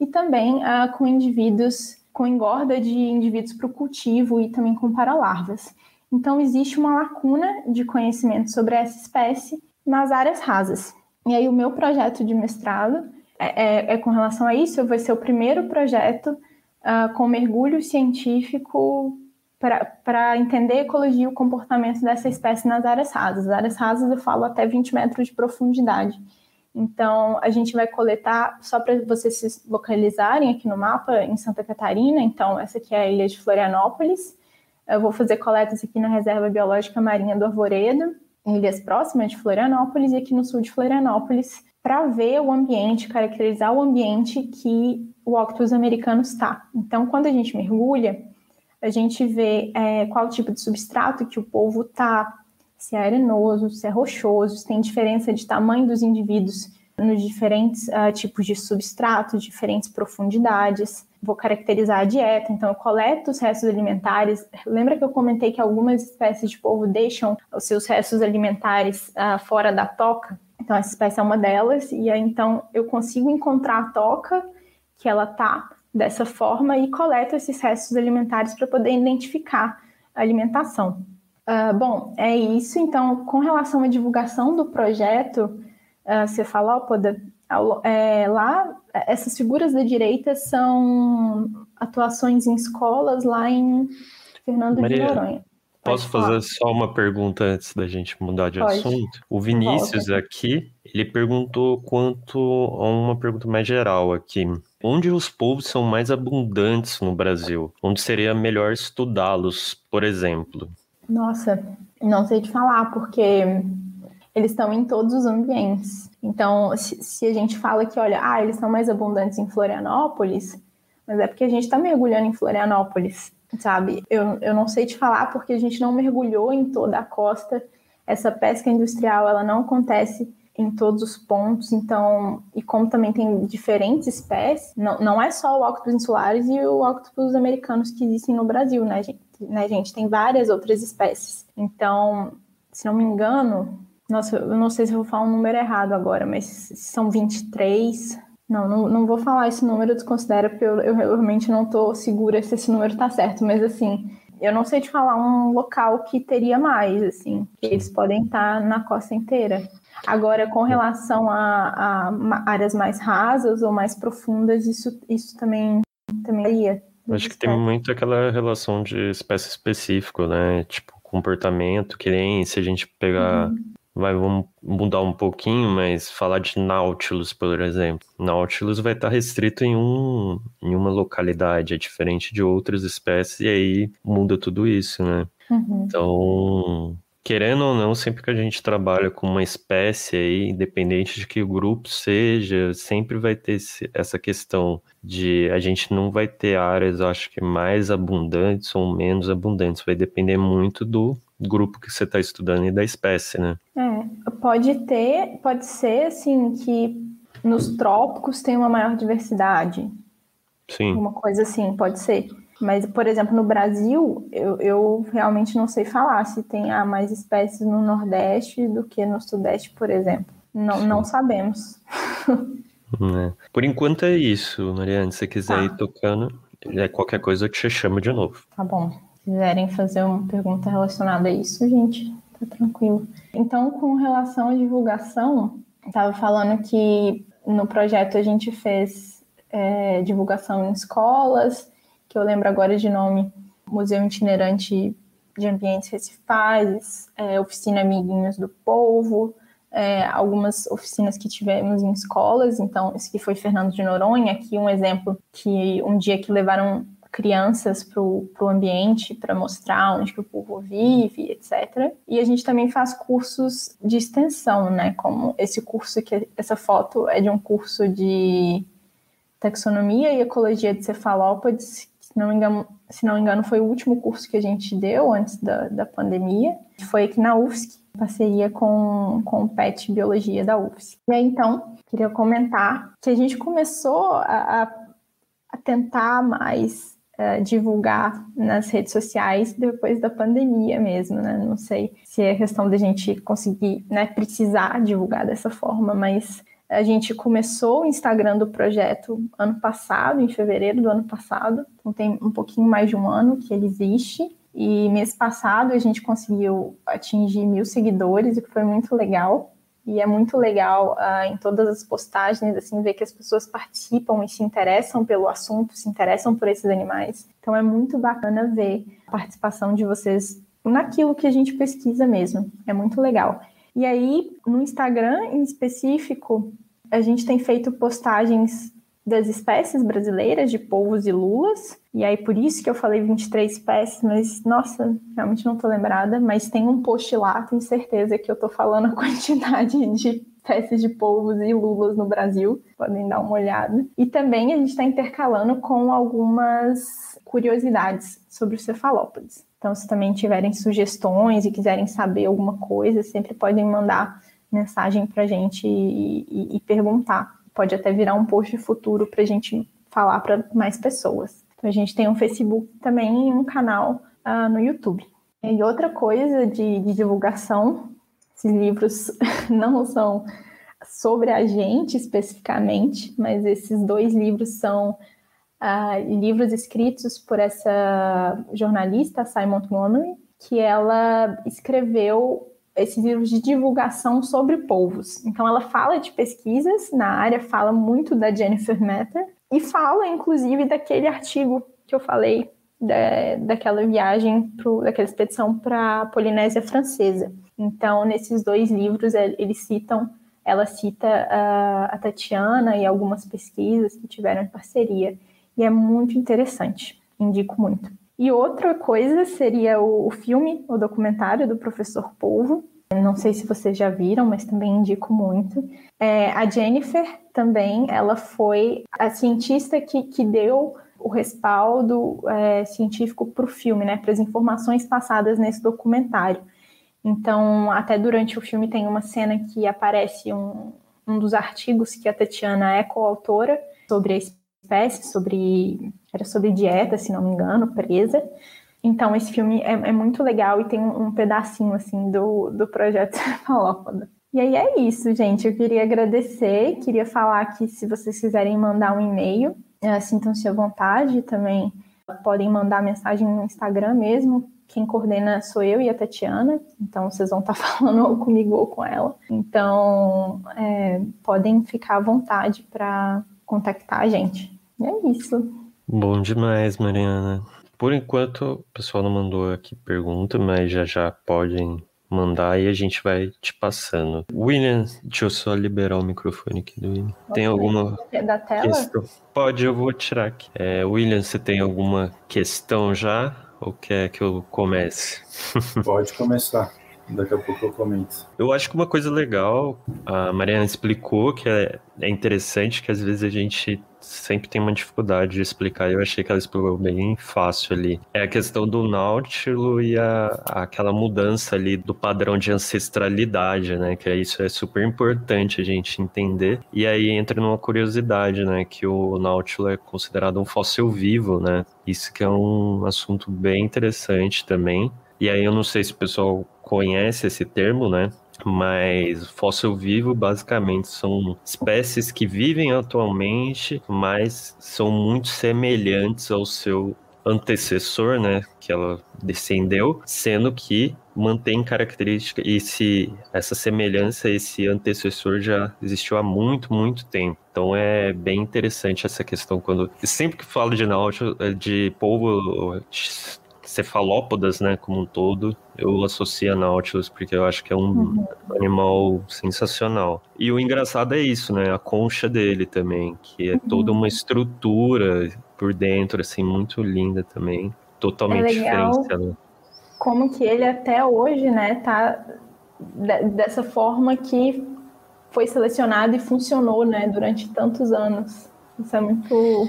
e também uh, com indivíduos com engorda de indivíduos para o cultivo e também com paralarvas. Então, existe uma lacuna de conhecimento sobre essa espécie nas áreas rasas. E aí, o meu projeto de mestrado é, é, é com relação a isso. Vou ser o primeiro projeto uh, com mergulho científico para entender a ecologia e o comportamento dessa espécie nas áreas rasas. As áreas rasas eu falo até 20 metros de profundidade. Então, a gente vai coletar, só para vocês se localizarem aqui no mapa, em Santa Catarina. Então, essa aqui é a ilha de Florianópolis. Eu vou fazer coletas aqui na Reserva Biológica Marinha do Arvoredo, em ilhas próximas de Florianópolis e aqui no sul de Florianópolis, para ver o ambiente, caracterizar o ambiente que o octopus americano está. Então, quando a gente mergulha, a gente vê é, qual tipo de substrato que o polvo está, se é arenoso, se é rochoso, se tem diferença de tamanho dos indivíduos nos diferentes uh, tipos de substrato, diferentes profundidades. Vou caracterizar a dieta, então eu coleto os restos alimentares. Lembra que eu comentei que algumas espécies de polvo deixam os seus restos alimentares uh, fora da toca? Então essa espécie é uma delas, e aí então eu consigo encontrar a toca que ela tá dessa forma e coleto esses restos alimentares para poder identificar a alimentação. Uh, bom, é isso. Então, com relação à divulgação do projeto uh, Cefalópoda, é, lá essas figuras da direita são atuações em escolas lá em Fernando Maria, de Noronha. Posso fazer só uma pergunta antes da gente mudar de Pode. assunto? O Vinícius Volta. aqui, ele perguntou quanto a uma pergunta mais geral aqui. Onde os povos são mais abundantes no Brasil? Onde seria melhor estudá-los, por exemplo? Nossa, não sei te falar, porque eles estão em todos os ambientes. Então, se, se a gente fala que, olha, ah, eles são mais abundantes em Florianópolis, mas é porque a gente está mergulhando em Florianópolis, sabe? Eu, eu não sei te falar porque a gente não mergulhou em toda a costa. Essa pesca industrial, ela não acontece em todos os pontos, então, e como também tem diferentes espécies, não, não é só o octopus insulares e o octopus americanos que existem no Brasil, né, gente? Né, gente? Tem várias outras espécies. Então, se não me engano, nossa, eu não sei se eu vou falar um número errado agora, mas são 23. Não, não, não vou falar esse número, desconsidera, porque eu, eu realmente não estou segura se esse número está certo, mas assim, eu não sei te falar um local que teria mais, assim, que eles podem estar na costa inteira. Agora, com relação a, a áreas mais rasas ou mais profundas, isso, isso também, também iria. Acho que tem muito aquela relação de espécie específico, né? Tipo, comportamento, que nem se a gente pegar. Uhum. Vai, vamos mudar um pouquinho, mas falar de Nautilus, por exemplo. Nautilus vai estar restrito em, um, em uma localidade, é diferente de outras espécies, e aí muda tudo isso, né? Uhum. Então, querendo ou não, sempre que a gente trabalha com uma espécie aí, independente de que o grupo seja, sempre vai ter essa questão de a gente não vai ter áreas, acho que mais abundantes ou menos abundantes, vai depender muito do grupo que você está estudando e da espécie, né? É, pode ter, pode ser assim que nos trópicos tem uma maior diversidade. Sim. Uma coisa assim, pode ser. Mas, por exemplo, no Brasil, eu, eu realmente não sei falar se tem ah, mais espécies no Nordeste do que no Sudeste, por exemplo. Não, não sabemos. É. Por enquanto é isso, Mariane. Se você quiser tá. ir tocando, é qualquer coisa eu te chamo de novo. Tá bom. Se quiserem fazer uma pergunta relacionada a isso, gente, tá tranquilo. Então, com relação à divulgação, estava falando que no projeto a gente fez é, divulgação em escolas, que eu lembro agora de nome, Museu Itinerante de Ambientes Recifais, é, Oficina Amiguinhos do Povo, é, algumas oficinas que tivemos em escolas, então esse aqui foi Fernando de Noronha, aqui um exemplo que um dia que levaram crianças para o ambiente para mostrar onde que o povo vive, etc. E a gente também faz cursos de extensão, né? Como esse curso que essa foto é de um curso de taxonomia e ecologia de cefalópodes se não me engano, se não me engano, foi o último curso que a gente deu antes da, da pandemia. Foi aqui na UFSC, em parceria com, com o PET Biologia da UFSC. E aí, então, queria comentar que a gente começou a, a tentar mais uh, divulgar nas redes sociais depois da pandemia mesmo, né? Não sei se é questão da gente conseguir, né, precisar divulgar dessa forma, mas a gente começou o Instagram do projeto ano passado, em fevereiro do ano passado, então tem um pouquinho mais de um ano que ele existe. E mês passado a gente conseguiu atingir mil seguidores, o que foi muito legal. E é muito legal uh, em todas as postagens, assim, ver que as pessoas participam e se interessam pelo assunto, se interessam por esses animais. Então é muito bacana ver a participação de vocês naquilo que a gente pesquisa mesmo. É muito legal. E aí, no Instagram em específico, a gente tem feito postagens das espécies brasileiras de polvos e lulas. E aí, por isso que eu falei 23 espécies, mas, nossa, realmente não tô lembrada. Mas tem um post lá, tenho certeza que eu tô falando a quantidade de espécies de polvos e lulas no Brasil. Podem dar uma olhada. E também a gente está intercalando com algumas curiosidades sobre os cefalópodes. Então, se também tiverem sugestões e quiserem saber alguma coisa, sempre podem mandar mensagem para gente e, e, e perguntar pode até virar um post futuro para a gente falar para mais pessoas. Então, a gente tem um Facebook também e um canal uh, no YouTube. E outra coisa de, de divulgação, esses livros não são sobre a gente especificamente, mas esses dois livros são uh, livros escritos por essa jornalista, Simon Montgomery, que ela escreveu esses livros de divulgação sobre polvos. Então, ela fala de pesquisas na área, fala muito da Jennifer Matter e fala, inclusive, daquele artigo que eu falei, da, daquela viagem, pro, daquela expedição para a Polinésia Francesa. Então, nesses dois livros, eles citam, ela cita a, a Tatiana e algumas pesquisas que tiveram em parceria. E é muito interessante, indico muito. E outra coisa seria o, o filme, o documentário do professor Polvo. Não sei se vocês já viram, mas também indico muito. É, a Jennifer também, ela foi a cientista que, que deu o respaldo é, científico para o filme, né, para as informações passadas nesse documentário. Então, até durante o filme tem uma cena que aparece um, um dos artigos que a Tatiana é coautora sobre a espécie, sobre era sobre dieta, se não me engano, presa. Então esse filme é, é muito legal e tem um, um, pedacinho assim do, do projeto Cefalópoda. E aí é isso, gente. Eu queria agradecer, queria falar que se vocês quiserem mandar um e-mail, é, sintam-se à vontade também. Podem mandar mensagem no Instagram mesmo. Quem coordena sou eu e a Tatiana, então vocês vão estar falando ou comigo ou com ela. Então, é, podem ficar à vontade para contactar a gente. É isso. Bom demais, Mariana. Por enquanto, o pessoal não mandou aqui pergunta, mas já já podem mandar e a gente vai te passando. William, deixa eu só liberar o microfone aqui do William. Tem alguma é da tela? questão? Pode, eu vou tirar aqui. É, William, você tem alguma questão já? Ou quer que eu comece? Pode começar. Daqui a pouco eu comento. Eu acho que uma coisa legal, a Mariana explicou que é, é interessante que às vezes a gente sempre tem uma dificuldade de explicar. Eu achei que ela explicou bem fácil ali. É a questão do Náutilo e a, aquela mudança ali do padrão de ancestralidade, né? Que isso é super importante a gente entender. E aí entra numa curiosidade, né? Que o Náutilo é considerado um fóssil vivo, né? Isso que é um assunto bem interessante também. E aí eu não sei se o pessoal conhece esse termo, né? Mas fóssil vivo basicamente são espécies que vivem atualmente, mas são muito semelhantes ao seu antecessor, né, que ela descendeu, sendo que mantém característica e se essa semelhança esse antecessor já existiu há muito muito tempo então é bem interessante essa questão quando sempre que falo de náutico de polvo cefalópodas, né, como um todo, eu associo a Nautilus porque eu acho que é um uhum. animal sensacional. E o engraçado é isso, né, a concha dele também, que é uhum. toda uma estrutura por dentro, assim, muito linda também, totalmente é diferente. Como que ele até hoje, né, tá dessa forma que foi selecionado e funcionou, né, durante tantos anos. Isso é muito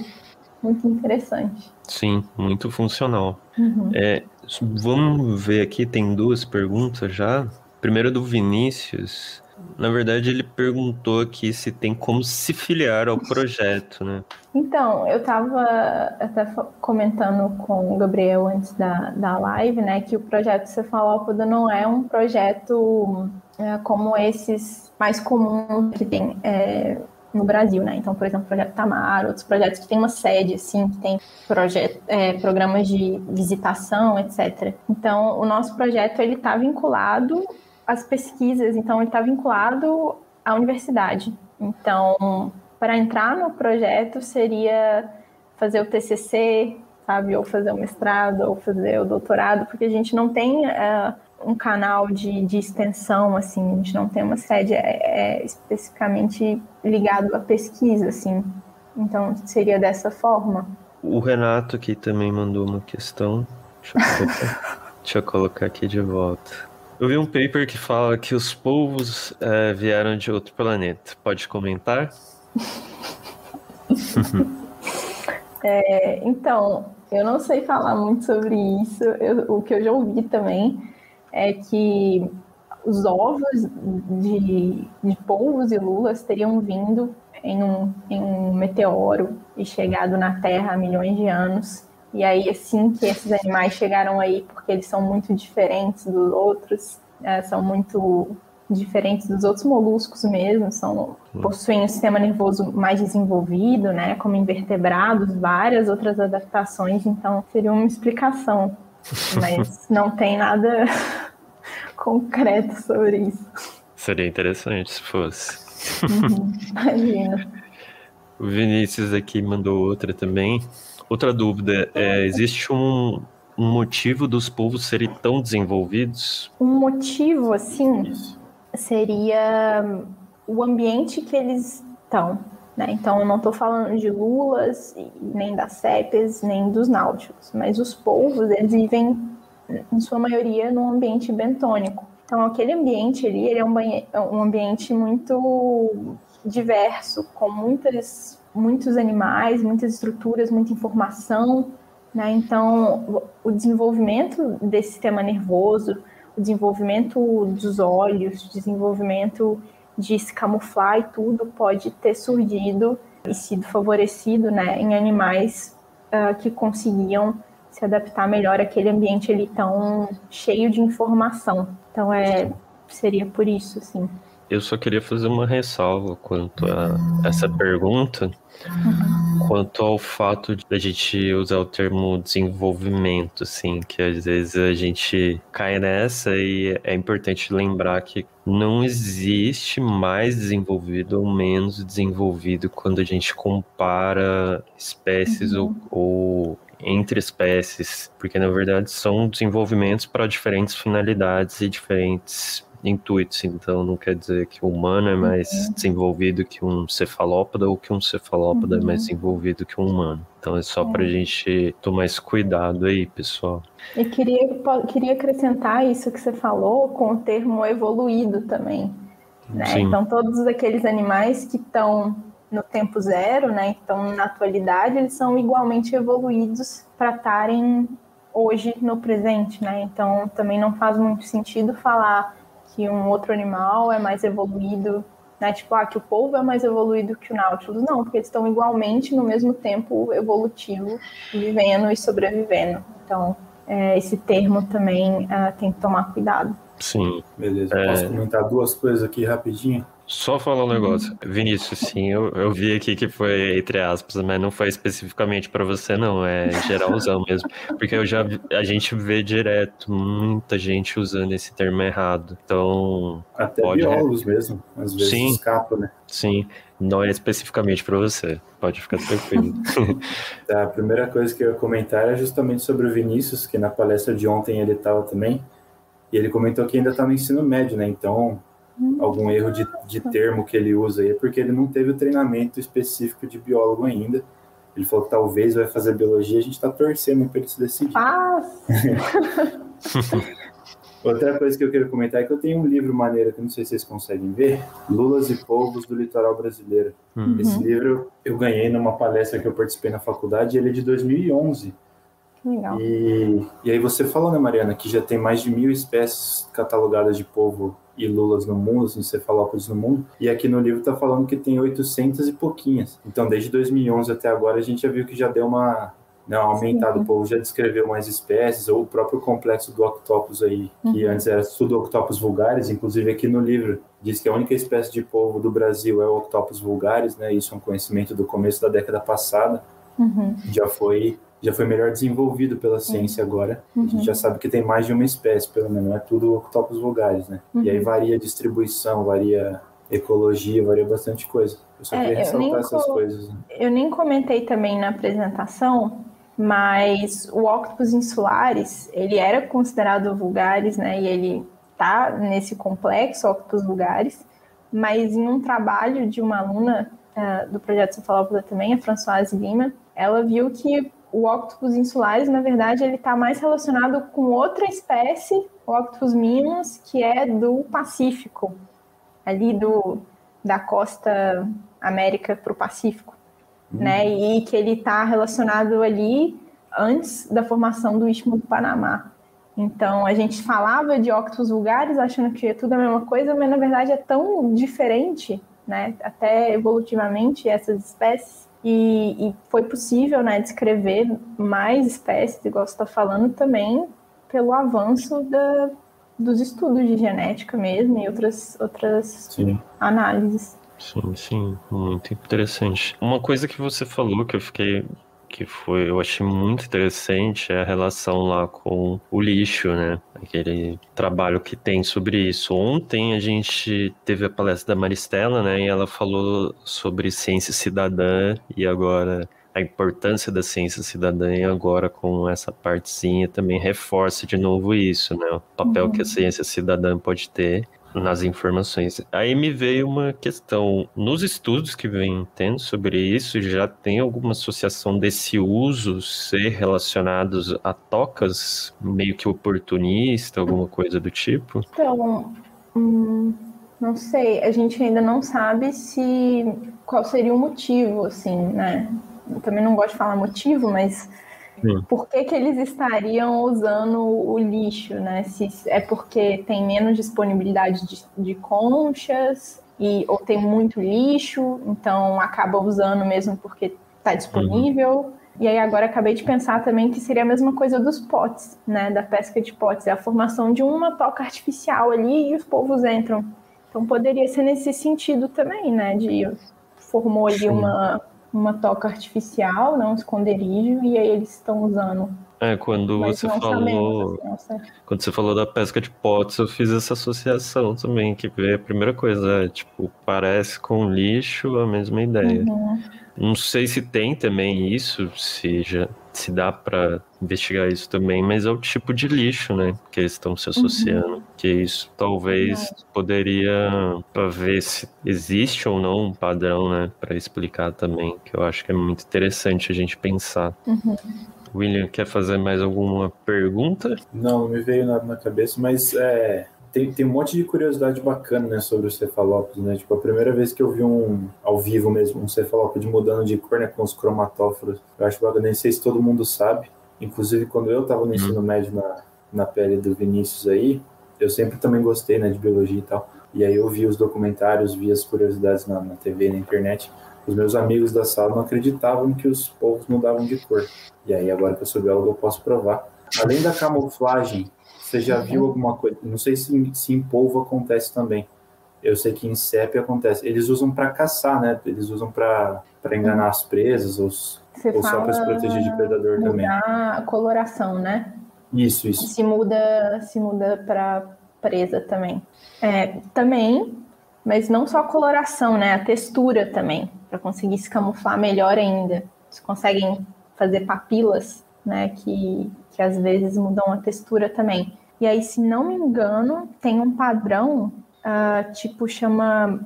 muito interessante. Sim, muito funcional. Uhum. É, vamos ver aqui, tem duas perguntas já. Primeiro do Vinícius. Na verdade, ele perguntou aqui se tem como se filiar ao projeto, né? Então, eu estava até comentando com o Gabriel antes da, da live, né, que o projeto Cefalópoda não é um projeto é, como esses mais comuns que tem é, no Brasil, né? Então, por exemplo, o projeto Tamar, outros projetos que têm uma sede, assim, que tem projeto, é, programas de visitação, etc. Então, o nosso projeto ele está vinculado às pesquisas, então ele está vinculado à universidade. Então, para entrar no projeto seria fazer o TCC, sabe, ou fazer o mestrado, ou fazer o doutorado, porque a gente não tem uh, um canal de, de extensão, assim, a gente não tem uma sede é, é especificamente ligado à pesquisa, assim. Então, seria dessa forma. O Renato aqui também mandou uma questão. Deixa eu colocar, deixa eu colocar aqui de volta. Eu vi um paper que fala que os povos é, vieram de outro planeta. Pode comentar? é, então, eu não sei falar muito sobre isso. Eu, o que eu já ouvi também é que os ovos de, de polvos e lulas teriam vindo em um, em um meteoro e chegado na Terra há milhões de anos. E aí, assim que esses animais chegaram aí, porque eles são muito diferentes dos outros, é, são muito diferentes dos outros moluscos mesmo, são possuem um sistema nervoso mais desenvolvido, né, como invertebrados, várias outras adaptações, então seria uma explicação, mas não tem nada concreto sobre isso. Seria interessante se fosse. Uhum, imagina. O Vinícius aqui mandou outra também. Outra dúvida, é, existe um, um motivo dos povos serem tão desenvolvidos? Um motivo, assim, seria o ambiente que eles estão. Né? Então, eu não estou falando de lulas, nem das sépes, nem dos náuticos, mas os polvos, eles vivem, em sua maioria, num ambiente bentônico. Então, aquele ambiente ali, ele é um, um ambiente muito diverso, com muitas, muitos animais, muitas estruturas, muita informação. Né? Então, o desenvolvimento desse sistema nervoso, o desenvolvimento dos olhos, o desenvolvimento de se camuflar e tudo pode ter surgido e sido favorecido né, em animais uh, que conseguiam se adaptar melhor àquele ambiente ali tão cheio de informação. Então é seria por isso, assim. Eu só queria fazer uma ressalva quanto a essa pergunta, uhum. Quanto ao fato de a gente usar o termo desenvolvimento, assim, que às vezes a gente cai nessa e é importante lembrar que não existe mais desenvolvido ou menos desenvolvido quando a gente compara espécies uhum. ou, ou entre espécies, porque na verdade são desenvolvimentos para diferentes finalidades e diferentes intuitos, então não quer dizer que o humano é mais uhum. desenvolvido que um cefalópoda ou que um cefalópoda uhum. é mais uhum. desenvolvido que um humano. Então é só é. para a gente tomar esse cuidado aí, pessoal. E queria, queria acrescentar isso que você falou com o termo evoluído também. Né? Então todos aqueles animais que estão no tempo zero, né? Então na atualidade eles são igualmente evoluídos para estarem hoje no presente, né? Então também não faz muito sentido falar que um outro animal é mais evoluído, né? Tipo, ah, que o polvo é mais evoluído que o Nautilus. Não, porque eles estão igualmente no mesmo tempo evolutivo, vivendo e sobrevivendo. Então, é, esse termo também uh, tem que tomar cuidado. Sim. Beleza, é... posso comentar duas coisas aqui rapidinho? Só falar um negócio. Uhum. Vinícius, sim, eu, eu vi aqui que foi entre aspas, mas não foi especificamente para você, não. É geralzão mesmo. Porque eu já a gente vê direto muita gente usando esse termo errado. Então. Até pode... biólogos mesmo, às vezes sim, escapa, né? Sim, não é especificamente para você. Pode ficar tranquilo. tá, a primeira coisa que eu ia comentar é justamente sobre o Vinícius, que na palestra de ontem ele estava também. E ele comentou que ainda está no ensino médio, né? Então algum erro de, de termo que ele usa aí, porque ele não teve o treinamento específico de biólogo ainda. Ele falou que talvez vai fazer biologia, a gente está torcendo para ele se decidir. Ah. Outra coisa que eu quero comentar é que eu tenho um livro maneiro que não sei se vocês conseguem ver, Lulas e Povos do Litoral Brasileiro. Uhum. Esse livro eu ganhei numa palestra que eu participei na faculdade, ele é de 2011. Legal. E, e aí você falou, né, Mariana, que já tem mais de mil espécies catalogadas de polvo e lulas no mundo, assim, cefalópodes no mundo. E aqui no livro está falando que tem 800 e pouquinhas. Então, desde 2011 até agora, a gente já viu que já deu uma, né, aumentado. O povo já descreveu mais espécies, ou o próprio complexo do octopus aí, que uhum. antes era tudo octopus vulgares, inclusive aqui no livro diz que a única espécie de polvo do Brasil é o octopus vulgares, né? Isso é um conhecimento do começo da década passada. Uhum. Já foi já foi melhor desenvolvido pela ciência uhum. agora. Uhum. A gente já sabe que tem mais de uma espécie, pelo menos, não é tudo octopus vulgares, né? Uhum. E aí uhum. varia a distribuição, varia ecologia, varia bastante coisa. Eu só é, queria ressaltar essas coisas. Né? Eu nem comentei também na apresentação, mas o octopus insulares, ele era considerado vulgares, né? E ele tá nesse complexo octopus vulgares, mas em um trabalho de uma aluna uh, do projeto Cefalópoda também, a Françoise Lima, ela viu que o octopus insulares, na verdade, ele está mais relacionado com outra espécie, o octopus minus, que é do Pacífico, ali do, da costa América para o Pacífico, uhum. né? E que ele está relacionado ali antes da formação do Istmo do Panamá. Então, a gente falava de octopus vulgares achando que é tudo a mesma coisa, mas na verdade é tão diferente, né? Até evolutivamente, essas espécies, e, e foi possível né, descrever mais espécies, igual você está falando, também pelo avanço da, dos estudos de genética mesmo e outras, outras sim. análises. Sim, sim, muito interessante. Uma coisa que você falou que eu fiquei que foi, eu achei muito interessante é a relação lá com o lixo, né? Aquele trabalho que tem sobre isso. Ontem a gente teve a palestra da Maristela, né? E ela falou sobre ciência cidadã e agora a importância da ciência cidadã e agora com essa partezinha também reforça de novo isso, né? O papel uhum. que a uhum. ciência cidadã pode ter nas informações. Aí me veio uma questão, nos estudos que vem tendo sobre isso, já tem alguma associação desse uso ser relacionados a tocas meio que oportunista, alguma coisa do tipo? Então, hum, não sei, a gente ainda não sabe se qual seria o motivo, assim, né? Eu também não gosto de falar motivo, mas por que, que eles estariam usando o lixo, né? Se é porque tem menos disponibilidade de, de conchas e ou tem muito lixo, então acaba usando mesmo porque está disponível. Uhum. E aí agora acabei de pensar também que seria a mesma coisa dos potes, né? Da pesca de potes, é a formação de uma toca artificial ali e os povos entram. Então poderia ser nesse sentido também, né? De formou ali uma uma toca artificial, não um esconderijo, e aí eles estão usando. É, quando Mas você falou. Assim, quando você falou da pesca de potes, eu fiz essa associação também, que veio a primeira coisa, é, tipo, parece com lixo a mesma ideia. Uhum. Não sei se tem também isso, se já se dá para investigar isso também, mas é o tipo de lixo, né, que eles estão se associando. Uhum. Que isso talvez poderia para ver se existe ou não um padrão, né, para explicar também, que eu acho que é muito interessante a gente pensar. Uhum. William, quer fazer mais alguma pergunta? Não, não me veio nada na cabeça, mas é, tem, tem um monte de curiosidade bacana, né, sobre os cefalópodes, né? Tipo, a primeira vez que eu vi um, ao vivo mesmo, um cefalópode mudando de cor, né, com os cromatóforos, eu acho bacana, nem sei se todo mundo sabe. Inclusive, quando eu estava no uhum. ensino médio na, na pele do Vinícius aí, eu sempre também gostei, né, de biologia e tal. E aí eu vi os documentários, vi as curiosidades na, na TV, na internet. Os meus amigos da sala não acreditavam que os povos mudavam de cor. E aí, agora que eu sou biólogo, eu posso provar. Além da camuflagem você já viu alguma coisa? Não sei se, se em polvo acontece também. Eu sei que em CEP acontece. Eles usam para caçar, né? Eles usam para enganar as presas ou, ou só para se proteger de predador mudar também. a coloração, né? Isso, isso. Se muda, se muda para presa também. É, também, mas não só a coloração, né? A textura também, para conseguir se camuflar melhor ainda. Eles conseguem fazer papilas, né? Que que às vezes mudam a textura também. E aí, se não me engano, tem um padrão, uh, tipo, chama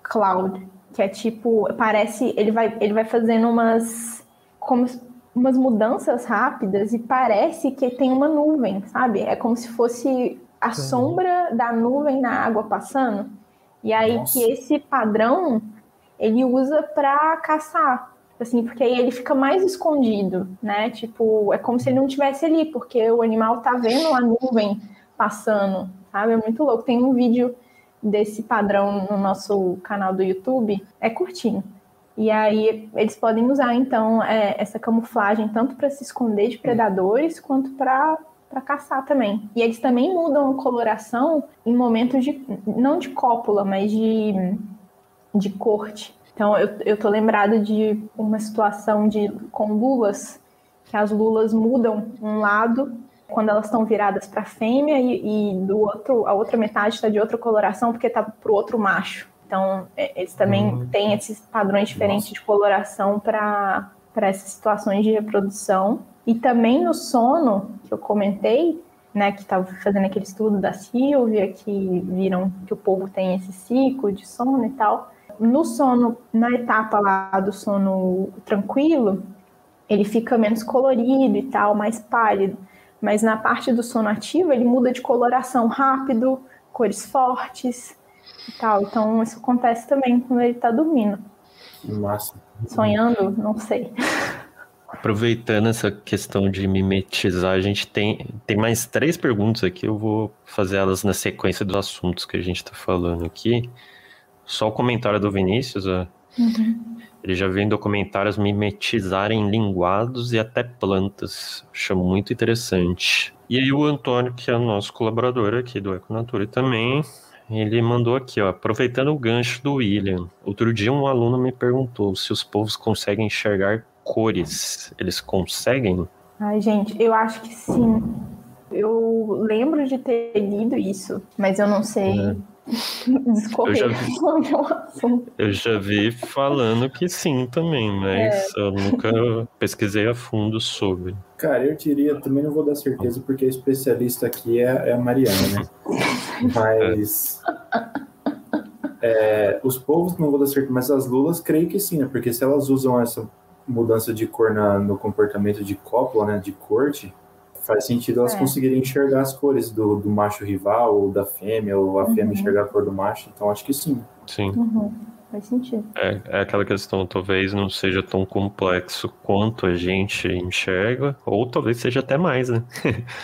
cloud, que é tipo, parece, ele vai, ele vai fazendo umas, como, umas mudanças rápidas e parece que tem uma nuvem, sabe? É como se fosse a uhum. sombra da nuvem na água passando. E aí Nossa. que esse padrão ele usa para caçar assim, porque aí ele fica mais escondido, né? Tipo, é como se ele não estivesse ali, porque o animal tá vendo a nuvem passando, sabe? É muito louco. Tem um vídeo desse padrão no nosso canal do YouTube, é curtinho. E aí eles podem usar então é, essa camuflagem tanto para se esconder de predadores quanto para para caçar também. E eles também mudam a coloração em momentos de não de cópula, mas de de corte. Então eu, eu tô lembrado de uma situação de com lulas que as lulas mudam um lado quando elas estão viradas para fêmea e, e, do outro a outra metade está de outra coloração porque está para o outro macho. Então, é, eles também uhum. têm esses padrões diferentes Nossa. de coloração para essas situações de reprodução. E também no sono, que eu comentei, né, que estava fazendo aquele estudo da Silvia, que viram que o povo tem esse ciclo de sono e tal. No sono, na etapa lá do sono tranquilo, ele fica menos colorido e tal, mais pálido. Mas na parte do sono ativo, ele muda de coloração rápido, cores fortes e tal. Então isso acontece também quando ele tá dormindo. Massa. Sonhando, não sei. Aproveitando essa questão de mimetizar, a gente tem, tem mais três perguntas aqui, eu vou fazer elas na sequência dos assuntos que a gente está falando aqui. Só o comentário do Vinícius, ó. Uhum. ele já vem documentários mimetizarem linguados e até plantas. Acho muito interessante. E aí o Antônio, que é o nosso colaborador aqui do Econatura também, ele mandou aqui, ó, aproveitando o gancho do William. Outro dia um aluno me perguntou se os povos conseguem enxergar cores. Eles conseguem? Ai, gente, eu acho que sim. Eu lembro de ter lido isso, mas eu não sei é. Discorrer eu já vi, assunto. Eu já vi falando que sim também, mas é. eu nunca pesquisei a fundo sobre. Cara, eu diria, também não vou dar certeza, porque a especialista aqui é, é a Mariana, né? Mas. É, os povos não vou dar certeza, mas as lulas creio que sim, né? Porque se elas usam essa mudança de cor na, no comportamento de cópula, né? De corte, faz sentido elas é. conseguirem enxergar as cores do, do macho rival, ou da fêmea, ou a fêmea uhum. enxergar a cor do macho. Então acho que sim. Sim. Uhum. Faz sentido. É, é aquela questão, talvez não seja tão complexo quanto a gente enxerga, ou talvez seja até mais, né?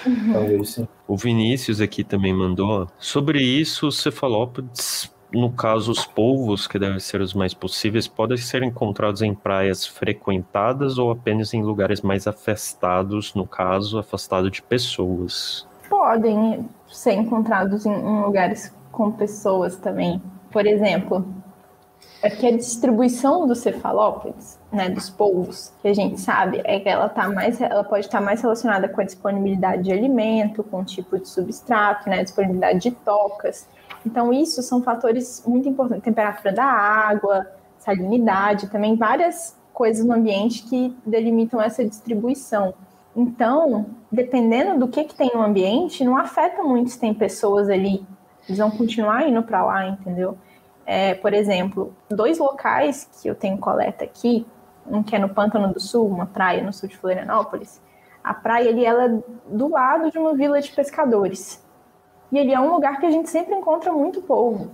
Uhum. talvez sim. O Vinícius aqui também mandou. Sobre isso, os cefalópodes no caso, os polvos, que devem ser os mais possíveis, podem ser encontrados em praias frequentadas ou apenas em lugares mais afastados, no caso, afastado de pessoas? Podem ser encontrados em, lugares com pessoas também. Por exemplo, que a distribuição dos cefalópodes, né, dos polvos, que a gente sabe, é que ela tá mais, ela pode estar mais relacionada com a disponibilidade de alimento, com o tipo de substrato, né, disponibilidade de tocas. Então, isso são fatores muito importantes. Temperatura da água, salinidade, também várias coisas no ambiente que delimitam essa distribuição. Então, dependendo do que, que tem no ambiente, não afeta muito se tem pessoas ali. Eles vão continuar indo para lá, entendeu? É, por exemplo, dois locais que eu tenho coleta aqui, um que é no Pântano do Sul, uma praia no sul de Florianópolis. A praia ali, ela é do lado de uma vila de pescadores. E ele é um lugar que a gente sempre encontra muito povo.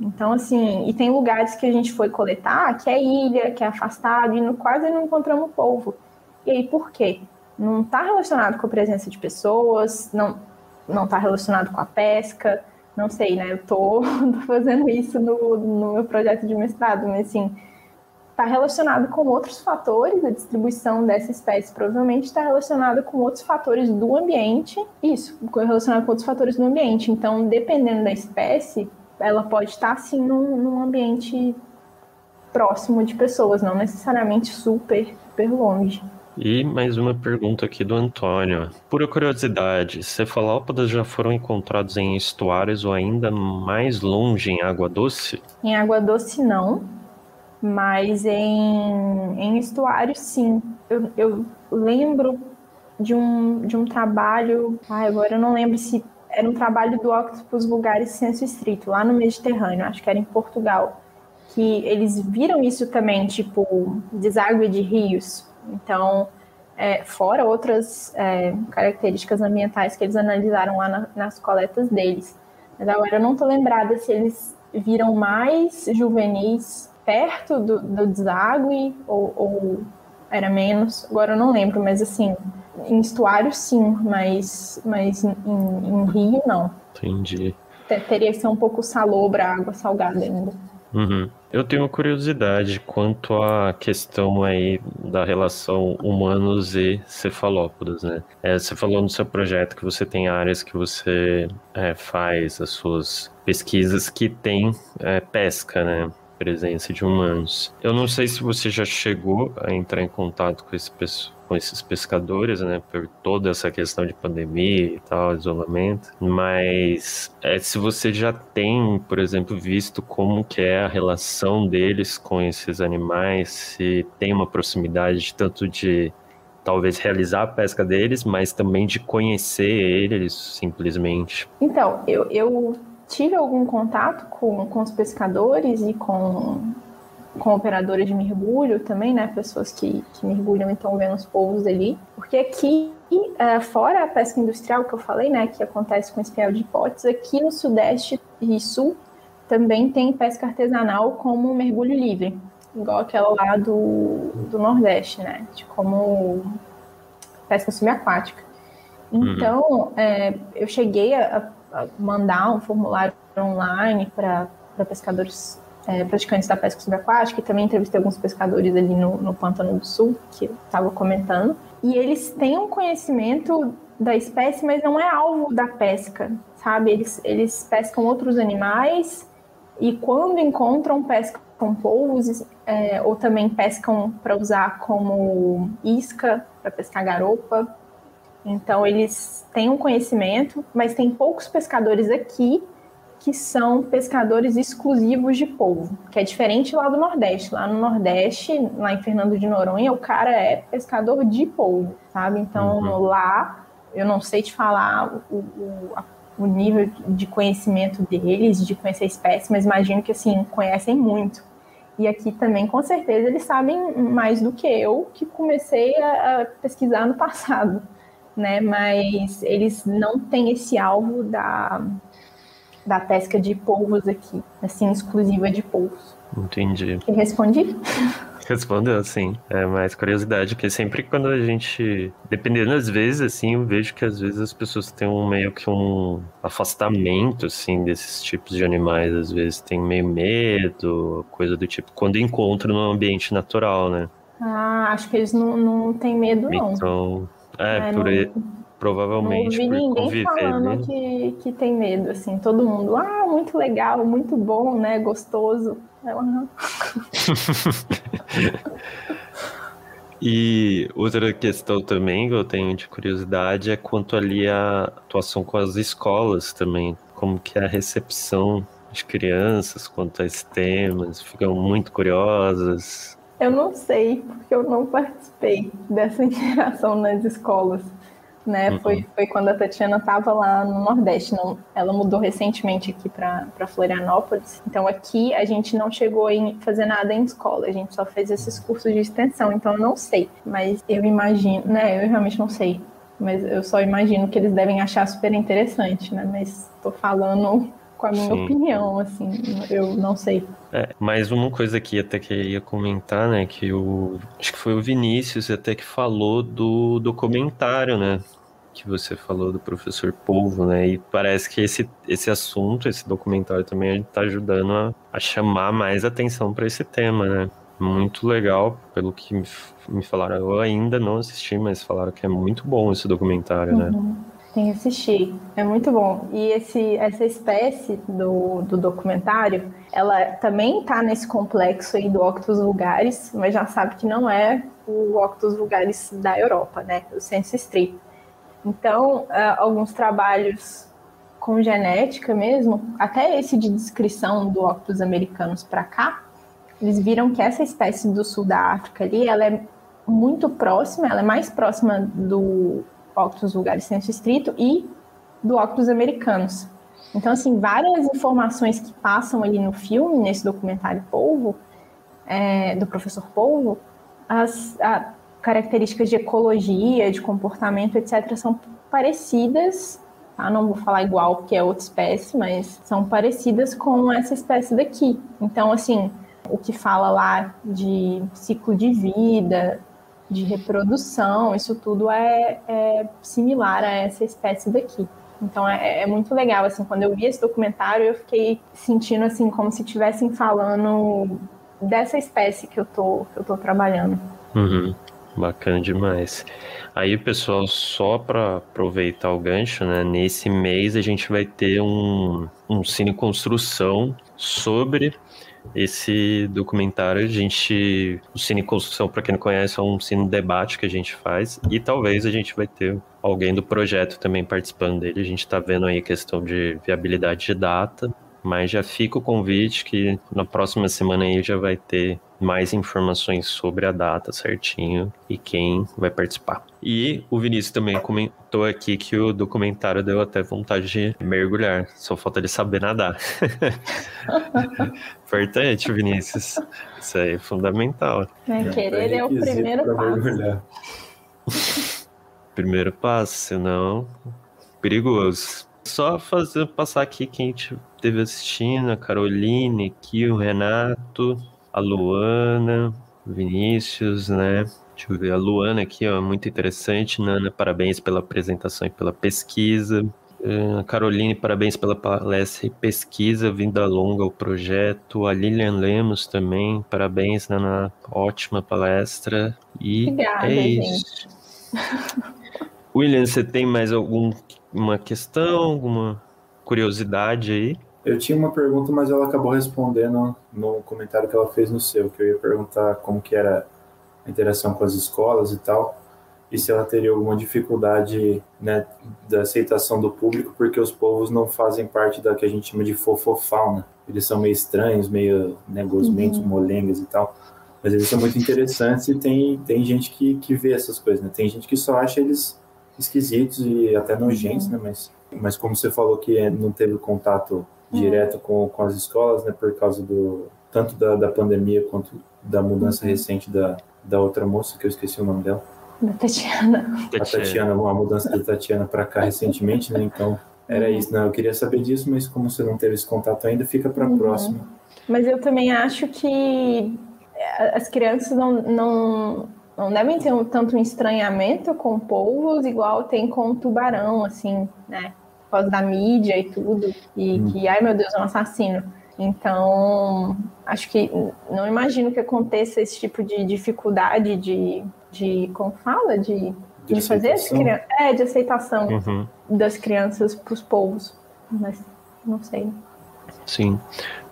Então, assim, e tem lugares que a gente foi coletar, que é ilha, que é afastado, e no, quase não encontramos povo. E aí, por quê? Não está relacionado com a presença de pessoas, não não está relacionado com a pesca, não sei, né? Eu tô, fazendo isso no, no meu projeto de mestrado, mas assim, está relacionado com outros fatores, a distribuição dessa espécie provavelmente está relacionada com outros fatores do ambiente, isso, relacionado com outros fatores do ambiente. Então, dependendo da espécie, ela pode estar sim num, num ambiente próximo de pessoas, não necessariamente super, super longe. E mais uma pergunta aqui do Antônio. Pura curiosidade, cefalópodas já foram encontrados em estuários ou ainda mais longe em água doce? Em água doce, não mas em, em estuário, sim. Eu, eu lembro de um, de um trabalho, ai, agora eu não lembro se era um trabalho do Octopus vulgaris senso estrito, lá no Mediterrâneo, acho que era em Portugal, que eles viram isso também, tipo, deságue de rios. Então, é, fora outras é, características ambientais que eles analisaram lá na, nas coletas deles. Mas agora eu não tô lembrada se eles viram mais juvenis perto do, do deságue ou, ou, era menos? Agora eu não lembro, mas assim, em estuário sim, mas, mas em, em rio não. Entendi. Teria que ser um pouco salobra a água salgada ainda. Uhum. Eu tenho curiosidade quanto à questão aí da relação humanos e cefalópodos, né? É, você falou no seu projeto que você tem áreas que você é, faz as suas pesquisas que tem é, pesca, né? Presença de humanos. Eu não sei se você já chegou a entrar em contato com esse com esses pescadores, né, por toda essa questão de pandemia e tal, isolamento. Mas é, se você já tem, por exemplo, visto como que é a relação deles com esses animais, se tem uma proximidade tanto de talvez realizar a pesca deles, mas também de conhecer eles simplesmente. Então, eu, eu tive algum contato com, com os pescadores e com com operadores de mergulho também, né? Pessoas que, que mergulham e estão vendo os povos ali. Porque aqui, é, fora a pesca industrial que eu falei, né? Que acontece com espiel de hipóteses, aqui no Sudeste e Sul também tem pesca artesanal como mergulho livre. Igual aquela lá do, do Nordeste, né? De como pesca subaquática. Uhum. Então, uhum. é, eu cheguei a mandar um formulário online para pescadores é, praticantes da pesca subaquática, e também entrevistei alguns pescadores ali no, no Pântano do Sul, que eu estava comentando. E eles têm um conhecimento da espécie, mas não é alvo da pesca, sabe? Eles, eles pescam outros animais e quando encontram, pescam polvos é, ou também pescam para usar como isca, para pescar garopa. Então, eles têm um conhecimento, mas tem poucos pescadores aqui que são pescadores exclusivos de polvo, que é diferente lá do Nordeste. Lá no Nordeste, lá em Fernando de Noronha, o cara é pescador de polvo, sabe? Então uhum. lá, eu não sei te falar o, o, o, nível de conhecimento deles, de conhecer a espécie, mas imagino que assim, conhecem muito. E aqui também, com certeza, eles sabem mais do que eu, que comecei a, a pesquisar no passado. Né, mas eles não têm esse alvo da, da pesca de polvos aqui, assim, exclusiva de polvos. Entendi. E respondi? Respondeu, sim. É mais curiosidade, porque sempre quando a gente. Dependendo das vezes, assim, eu vejo que às vezes as pessoas têm um meio que um afastamento, assim, desses tipos de animais. Às vezes tem meio medo, coisa do tipo, quando encontram no ambiente natural, né? Ah, acho que eles não, não têm medo, não. Então, é, é por, não provavelmente não ouvi ninguém falando né? que, que tem medo, assim, todo mundo, ah, muito legal, muito bom, né, gostoso. Não. e outra questão também que eu tenho de curiosidade é quanto ali a atuação com as escolas também, como que é a recepção de crianças quanto a esses temas, ficam muito curiosas. Eu não sei, porque eu não participei dessa interação nas escolas né? Uhum. Foi, foi quando a Tatiana estava lá no Nordeste. Não, ela mudou recentemente aqui para Florianópolis. Então aqui a gente não chegou a fazer nada em escola, a gente só fez esses cursos de extensão. Então eu não sei, mas eu imagino, né? Eu realmente não sei. Mas eu só imagino que eles devem achar super interessante, né? Mas estou falando com a minha Sim. opinião, assim, eu não sei. É, mais uma coisa aqui até que eu ia comentar, né, que o acho que foi o Vinícius até que falou do documentário, né, que você falou do professor Polvo, né, e parece que esse, esse assunto, esse documentário também está ajudando a, a chamar mais atenção para esse tema, né. Muito legal, pelo que me, me, falaram. Eu ainda não assisti, mas falaram que é muito bom esse documentário, né. uhum. né. Tem que assistir, é muito bom. E esse, essa espécie do, do documentário, ela também está nesse complexo aí do Octus vulgaris, mas já sabe que não é o Octus vulgaris da Europa, né? O senso estrito. Então, uh, alguns trabalhos com genética mesmo, até esse de descrição do Octus americanos para cá, eles viram que essa espécie do sul da África ali, ela é muito próxima, ela é mais próxima do Octus vulgaris senso estrito e do Octus americanos. Então, assim, várias informações que passam ali no filme, nesse documentário Polvo, é, do professor Polvo, as características de ecologia, de comportamento, etc., são parecidas, tá? não vou falar igual porque é outra espécie, mas são parecidas com essa espécie daqui. Então, assim, o que fala lá de ciclo de vida, de reprodução, isso tudo é, é, similar a essa espécie daqui. Então é, é, muito legal, assim, quando eu vi esse documentário, eu fiquei sentindo assim como se estivessem falando dessa espécie que eu tô, que eu tô trabalhando. Uhum. Bacana demais. Aí, pessoal, só para aproveitar o gancho, né? Nesse mês a gente vai ter um, um Cine Construção sobre esse documentário. A gente. O Cine Construção, para quem não conhece, é um cine debate que a gente faz. E talvez a gente vai ter alguém do projeto também participando dele. A gente está vendo aí a questão de viabilidade de data. Mas já fica o convite que na próxima semana aí já vai ter mais informações sobre a data certinho e quem vai participar. E o Vinícius também comentou aqui que o documentário deu até vontade de mergulhar, só falta ele saber nadar. Importante, Vinícius. Isso aí é fundamental. É, querer é o primeiro passo. primeiro passo, senão perigoso. Só fazer passar aqui quem esteve assistindo, a Caroline, aqui, o Renato, a Luana, Vinícius, né? Deixa eu ver, a Luana aqui, ó, muito interessante, Nana, parabéns pela apresentação e pela pesquisa. Uh, Caroline, parabéns pela palestra e pesquisa, vinda longa ao projeto. A Lilian Lemos também, parabéns, Nana, ótima palestra. E Obrigada, é isso. William, você tem mais alguma questão, alguma curiosidade aí? Eu tinha uma pergunta, mas ela acabou respondendo no comentário que ela fez no seu, que eu ia perguntar como que era a interação com as escolas e tal, e se ela teria alguma dificuldade né, da aceitação do público, porque os povos não fazem parte da que a gente chama de fofofauna. Eles são meio estranhos, meio né, gosmentos, uhum. molengas e tal, mas eles são muito interessantes e tem, tem gente que, que vê essas coisas, né? Tem gente que só acha eles esquisitos e até nojentos, uhum. né? Mas, mas como você falou que não teve contato direto com, com as escolas, né, por causa do tanto da, da pandemia quanto da mudança uhum. recente da, da outra moça, que eu esqueci o nome dela. Da Tatiana. A Tatiana, a mudança da Tatiana para cá recentemente, né? Então, era uhum. isso, né? Eu queria saber disso, mas como você não teve esse contato ainda, fica para a uhum. próxima. Mas eu também acho que as crianças não, não, não devem ter um, tanto um estranhamento com povos igual tem com o tubarão, assim, né? Causa da mídia e tudo, e hum. que, ai meu Deus, é um assassino. Então, acho que não imagino que aconteça esse tipo de dificuldade de, de como fala, de, de, de fazer as crianças, é, de aceitação uhum. das crianças para os povos. Mas não sei. Sim.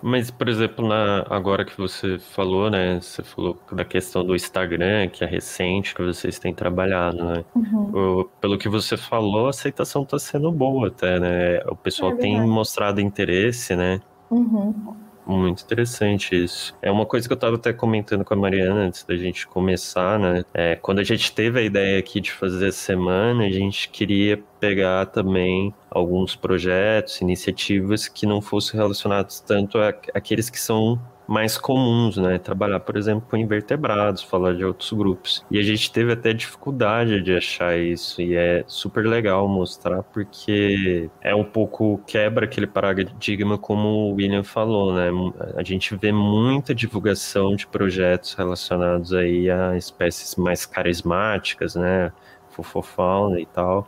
Mas, por exemplo, na, agora que você falou, né? Você falou da questão do Instagram, que é recente, que vocês têm trabalhado, né? Uhum. O, pelo que você falou, a aceitação está sendo boa até, né? O pessoal é tem mostrado interesse, né? Uhum. Muito interessante isso. É uma coisa que eu estava até comentando com a Mariana antes da gente começar, né? É, quando a gente teve a ideia aqui de fazer a semana, a gente queria pegar também alguns projetos, iniciativas que não fossem relacionados tanto àqueles que são mais comuns, né? Trabalhar, por exemplo, com invertebrados, falar de outros grupos. E a gente teve até dificuldade de achar isso, e é super legal mostrar, porque é um pouco quebra aquele paradigma, como o William falou, né? A gente vê muita divulgação de projetos relacionados aí a espécies mais carismáticas, né? Fofofauna e tal.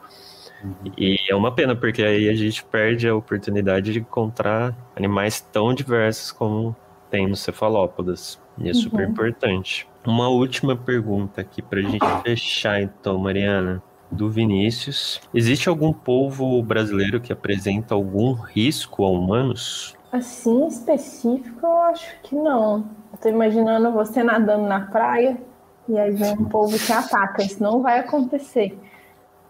Uhum. E é uma pena, porque aí a gente perde a oportunidade de encontrar animais tão diversos como tem no cefalópodas. E é uhum. super importante. Uma última pergunta aqui para a gente fechar, então, Mariana. Do Vinícius. Existe algum povo brasileiro que apresenta algum risco a humanos? Assim, específico, eu acho que não. Estou imaginando você nadando na praia e aí vem um povo que ataca. Isso não vai acontecer.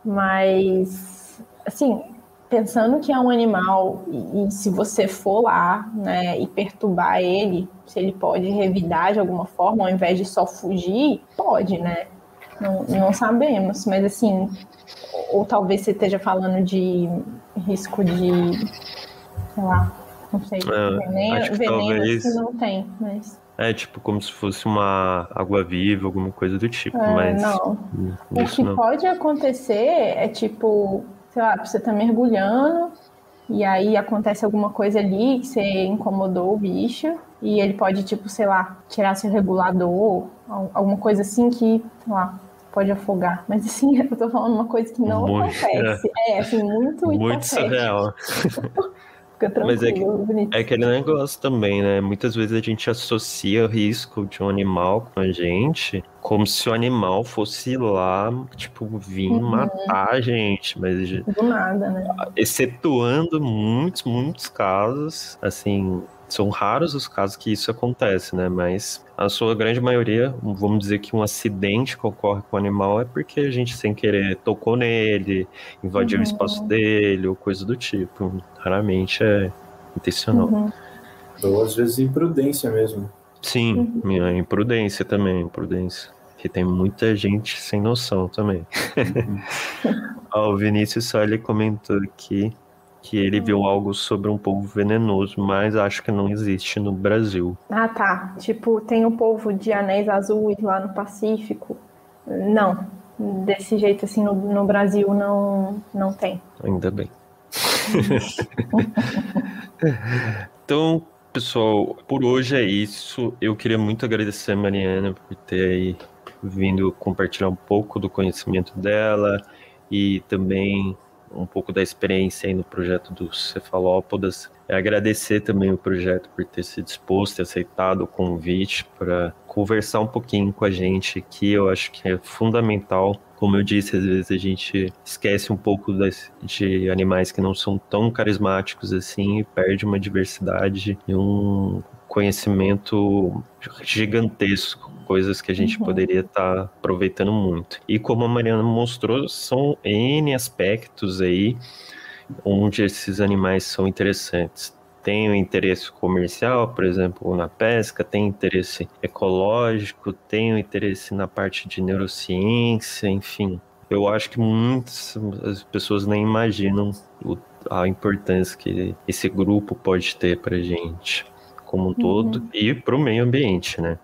Mas, assim, pensando que é um animal e, e, se você for lá, né, e perturbar ele, se ele pode revidar de alguma forma, ao invés de só fugir, pode, né? Não, não sabemos, mas assim, ou, talvez você esteja falando de risco de, sei lá, não sei, é, veneno, veneno talvez... que não tem, mas... É tipo como se fosse uma água-viva, alguma coisa do tipo, é, mas. Não. O que não. pode acontecer é tipo sei lá, você tá mergulhando e aí acontece alguma coisa ali que você incomodou o bicho e ele pode, tipo, sei lá, tirar seu regulador, alguma coisa assim que, sei lá, pode afogar. Mas assim, eu tô falando uma coisa que não muito, acontece. É, é assim, muito Muito surreal. Fica tranquilo, Mas é, que, é aquele negócio também, né? Muitas vezes a gente associa o risco de um animal com a gente como se o animal fosse lá, tipo, vir uhum. matar a gente. Mas. Do nada, né? Excetuando muitos, muitos casos, assim, são raros os casos que isso acontece, né? Mas a sua grande maioria, vamos dizer que um acidente que ocorre com o animal é porque a gente sem querer tocou nele, invadiu uhum. o espaço dele ou coisa do tipo. Raramente é intencional. Uhum. Ou às vezes imprudência mesmo. Sim, minha imprudência também, imprudência. Que tem muita gente sem noção também. Uhum. o Vinícius só ele comentou aqui que ele viu hum. algo sobre um polvo venenoso, mas acho que não existe no Brasil. Ah, tá. Tipo, tem o um polvo de anéis azuis lá no Pacífico. Não, desse jeito assim no, no Brasil não, não tem. Ainda bem. então, pessoal, por hoje é isso. Eu queria muito agradecer a Mariana por ter aí vindo compartilhar um pouco do conhecimento dela e também um pouco da experiência aí no projeto dos Cefalópodas. É agradecer também o projeto por ter se disposto e aceitado o convite para conversar um pouquinho com a gente aqui. Eu acho que é fundamental. Como eu disse, às vezes a gente esquece um pouco das, de animais que não são tão carismáticos assim e perde uma diversidade e um conhecimento gigantesco coisas que a gente uhum. poderia estar tá aproveitando muito. E como a Mariana mostrou, são N aspectos aí onde esses animais são interessantes. Tem o interesse comercial, por exemplo, na pesca, tem interesse ecológico, tem o interesse na parte de neurociência, enfim. Eu acho que muitas pessoas nem imaginam o, a importância que esse grupo pode ter para gente como um uhum. todo e para o meio ambiente, né?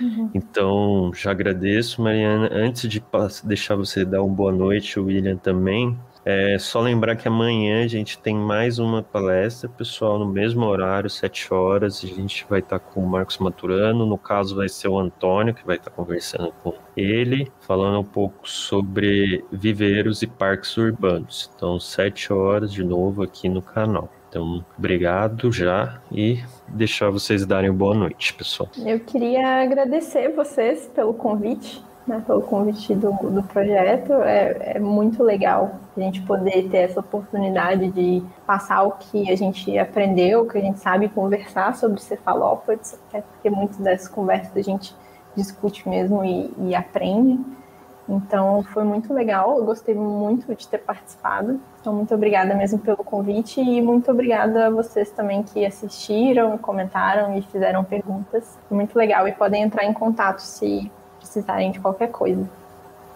Uhum. Então, já agradeço, Mariana. Antes de deixar você dar uma boa noite, o William também, é só lembrar que amanhã a gente tem mais uma palestra, pessoal, no mesmo horário, 7 horas. A gente vai estar com o Marcos Maturano. No caso, vai ser o Antônio, que vai estar conversando com ele, falando um pouco sobre viveiros e parques urbanos. Então, 7 horas de novo aqui no canal. Então, obrigado já e deixar vocês darem boa noite, pessoal. Eu queria agradecer vocês pelo convite, né, pelo convite do, do projeto. É, é muito legal a gente poder ter essa oportunidade de passar o que a gente aprendeu, o que a gente sabe conversar sobre cefalópodes, porque muitas dessas conversas a gente discute mesmo e, e aprende. Então foi muito legal, eu gostei muito de ter participado. Então, muito obrigada mesmo pelo convite e muito obrigada a vocês também que assistiram, comentaram e fizeram perguntas. Muito legal e podem entrar em contato se precisarem de qualquer coisa.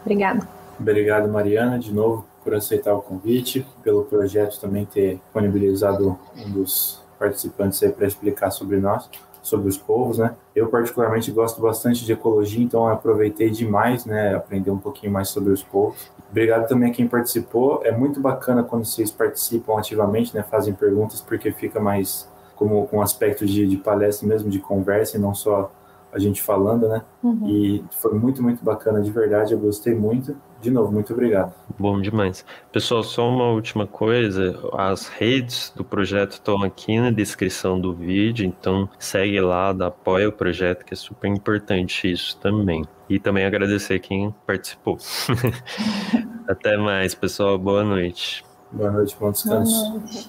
Obrigada. Obrigado, Mariana, de novo por aceitar o convite, pelo projeto também ter disponibilizado um dos participantes aí para explicar sobre nós sobre os povos, né? Eu particularmente gosto bastante de ecologia, então aproveitei demais, né, aprender um pouquinho mais sobre os povos. Obrigado também a quem participou. É muito bacana quando vocês participam ativamente, né, fazem perguntas, porque fica mais como com um aspecto de, de palestra mesmo, de conversa e não só a gente falando, né? Uhum. E foi muito, muito bacana, de verdade, eu gostei muito. De novo, muito obrigado. Bom demais. Pessoal, só uma última coisa, as redes do projeto estão aqui na descrição do vídeo, então segue lá, dá apoio ao projeto, que é super importante isso também. E também agradecer quem participou. Até mais, pessoal. Boa noite. Boa noite, bom descanso. Boa noite.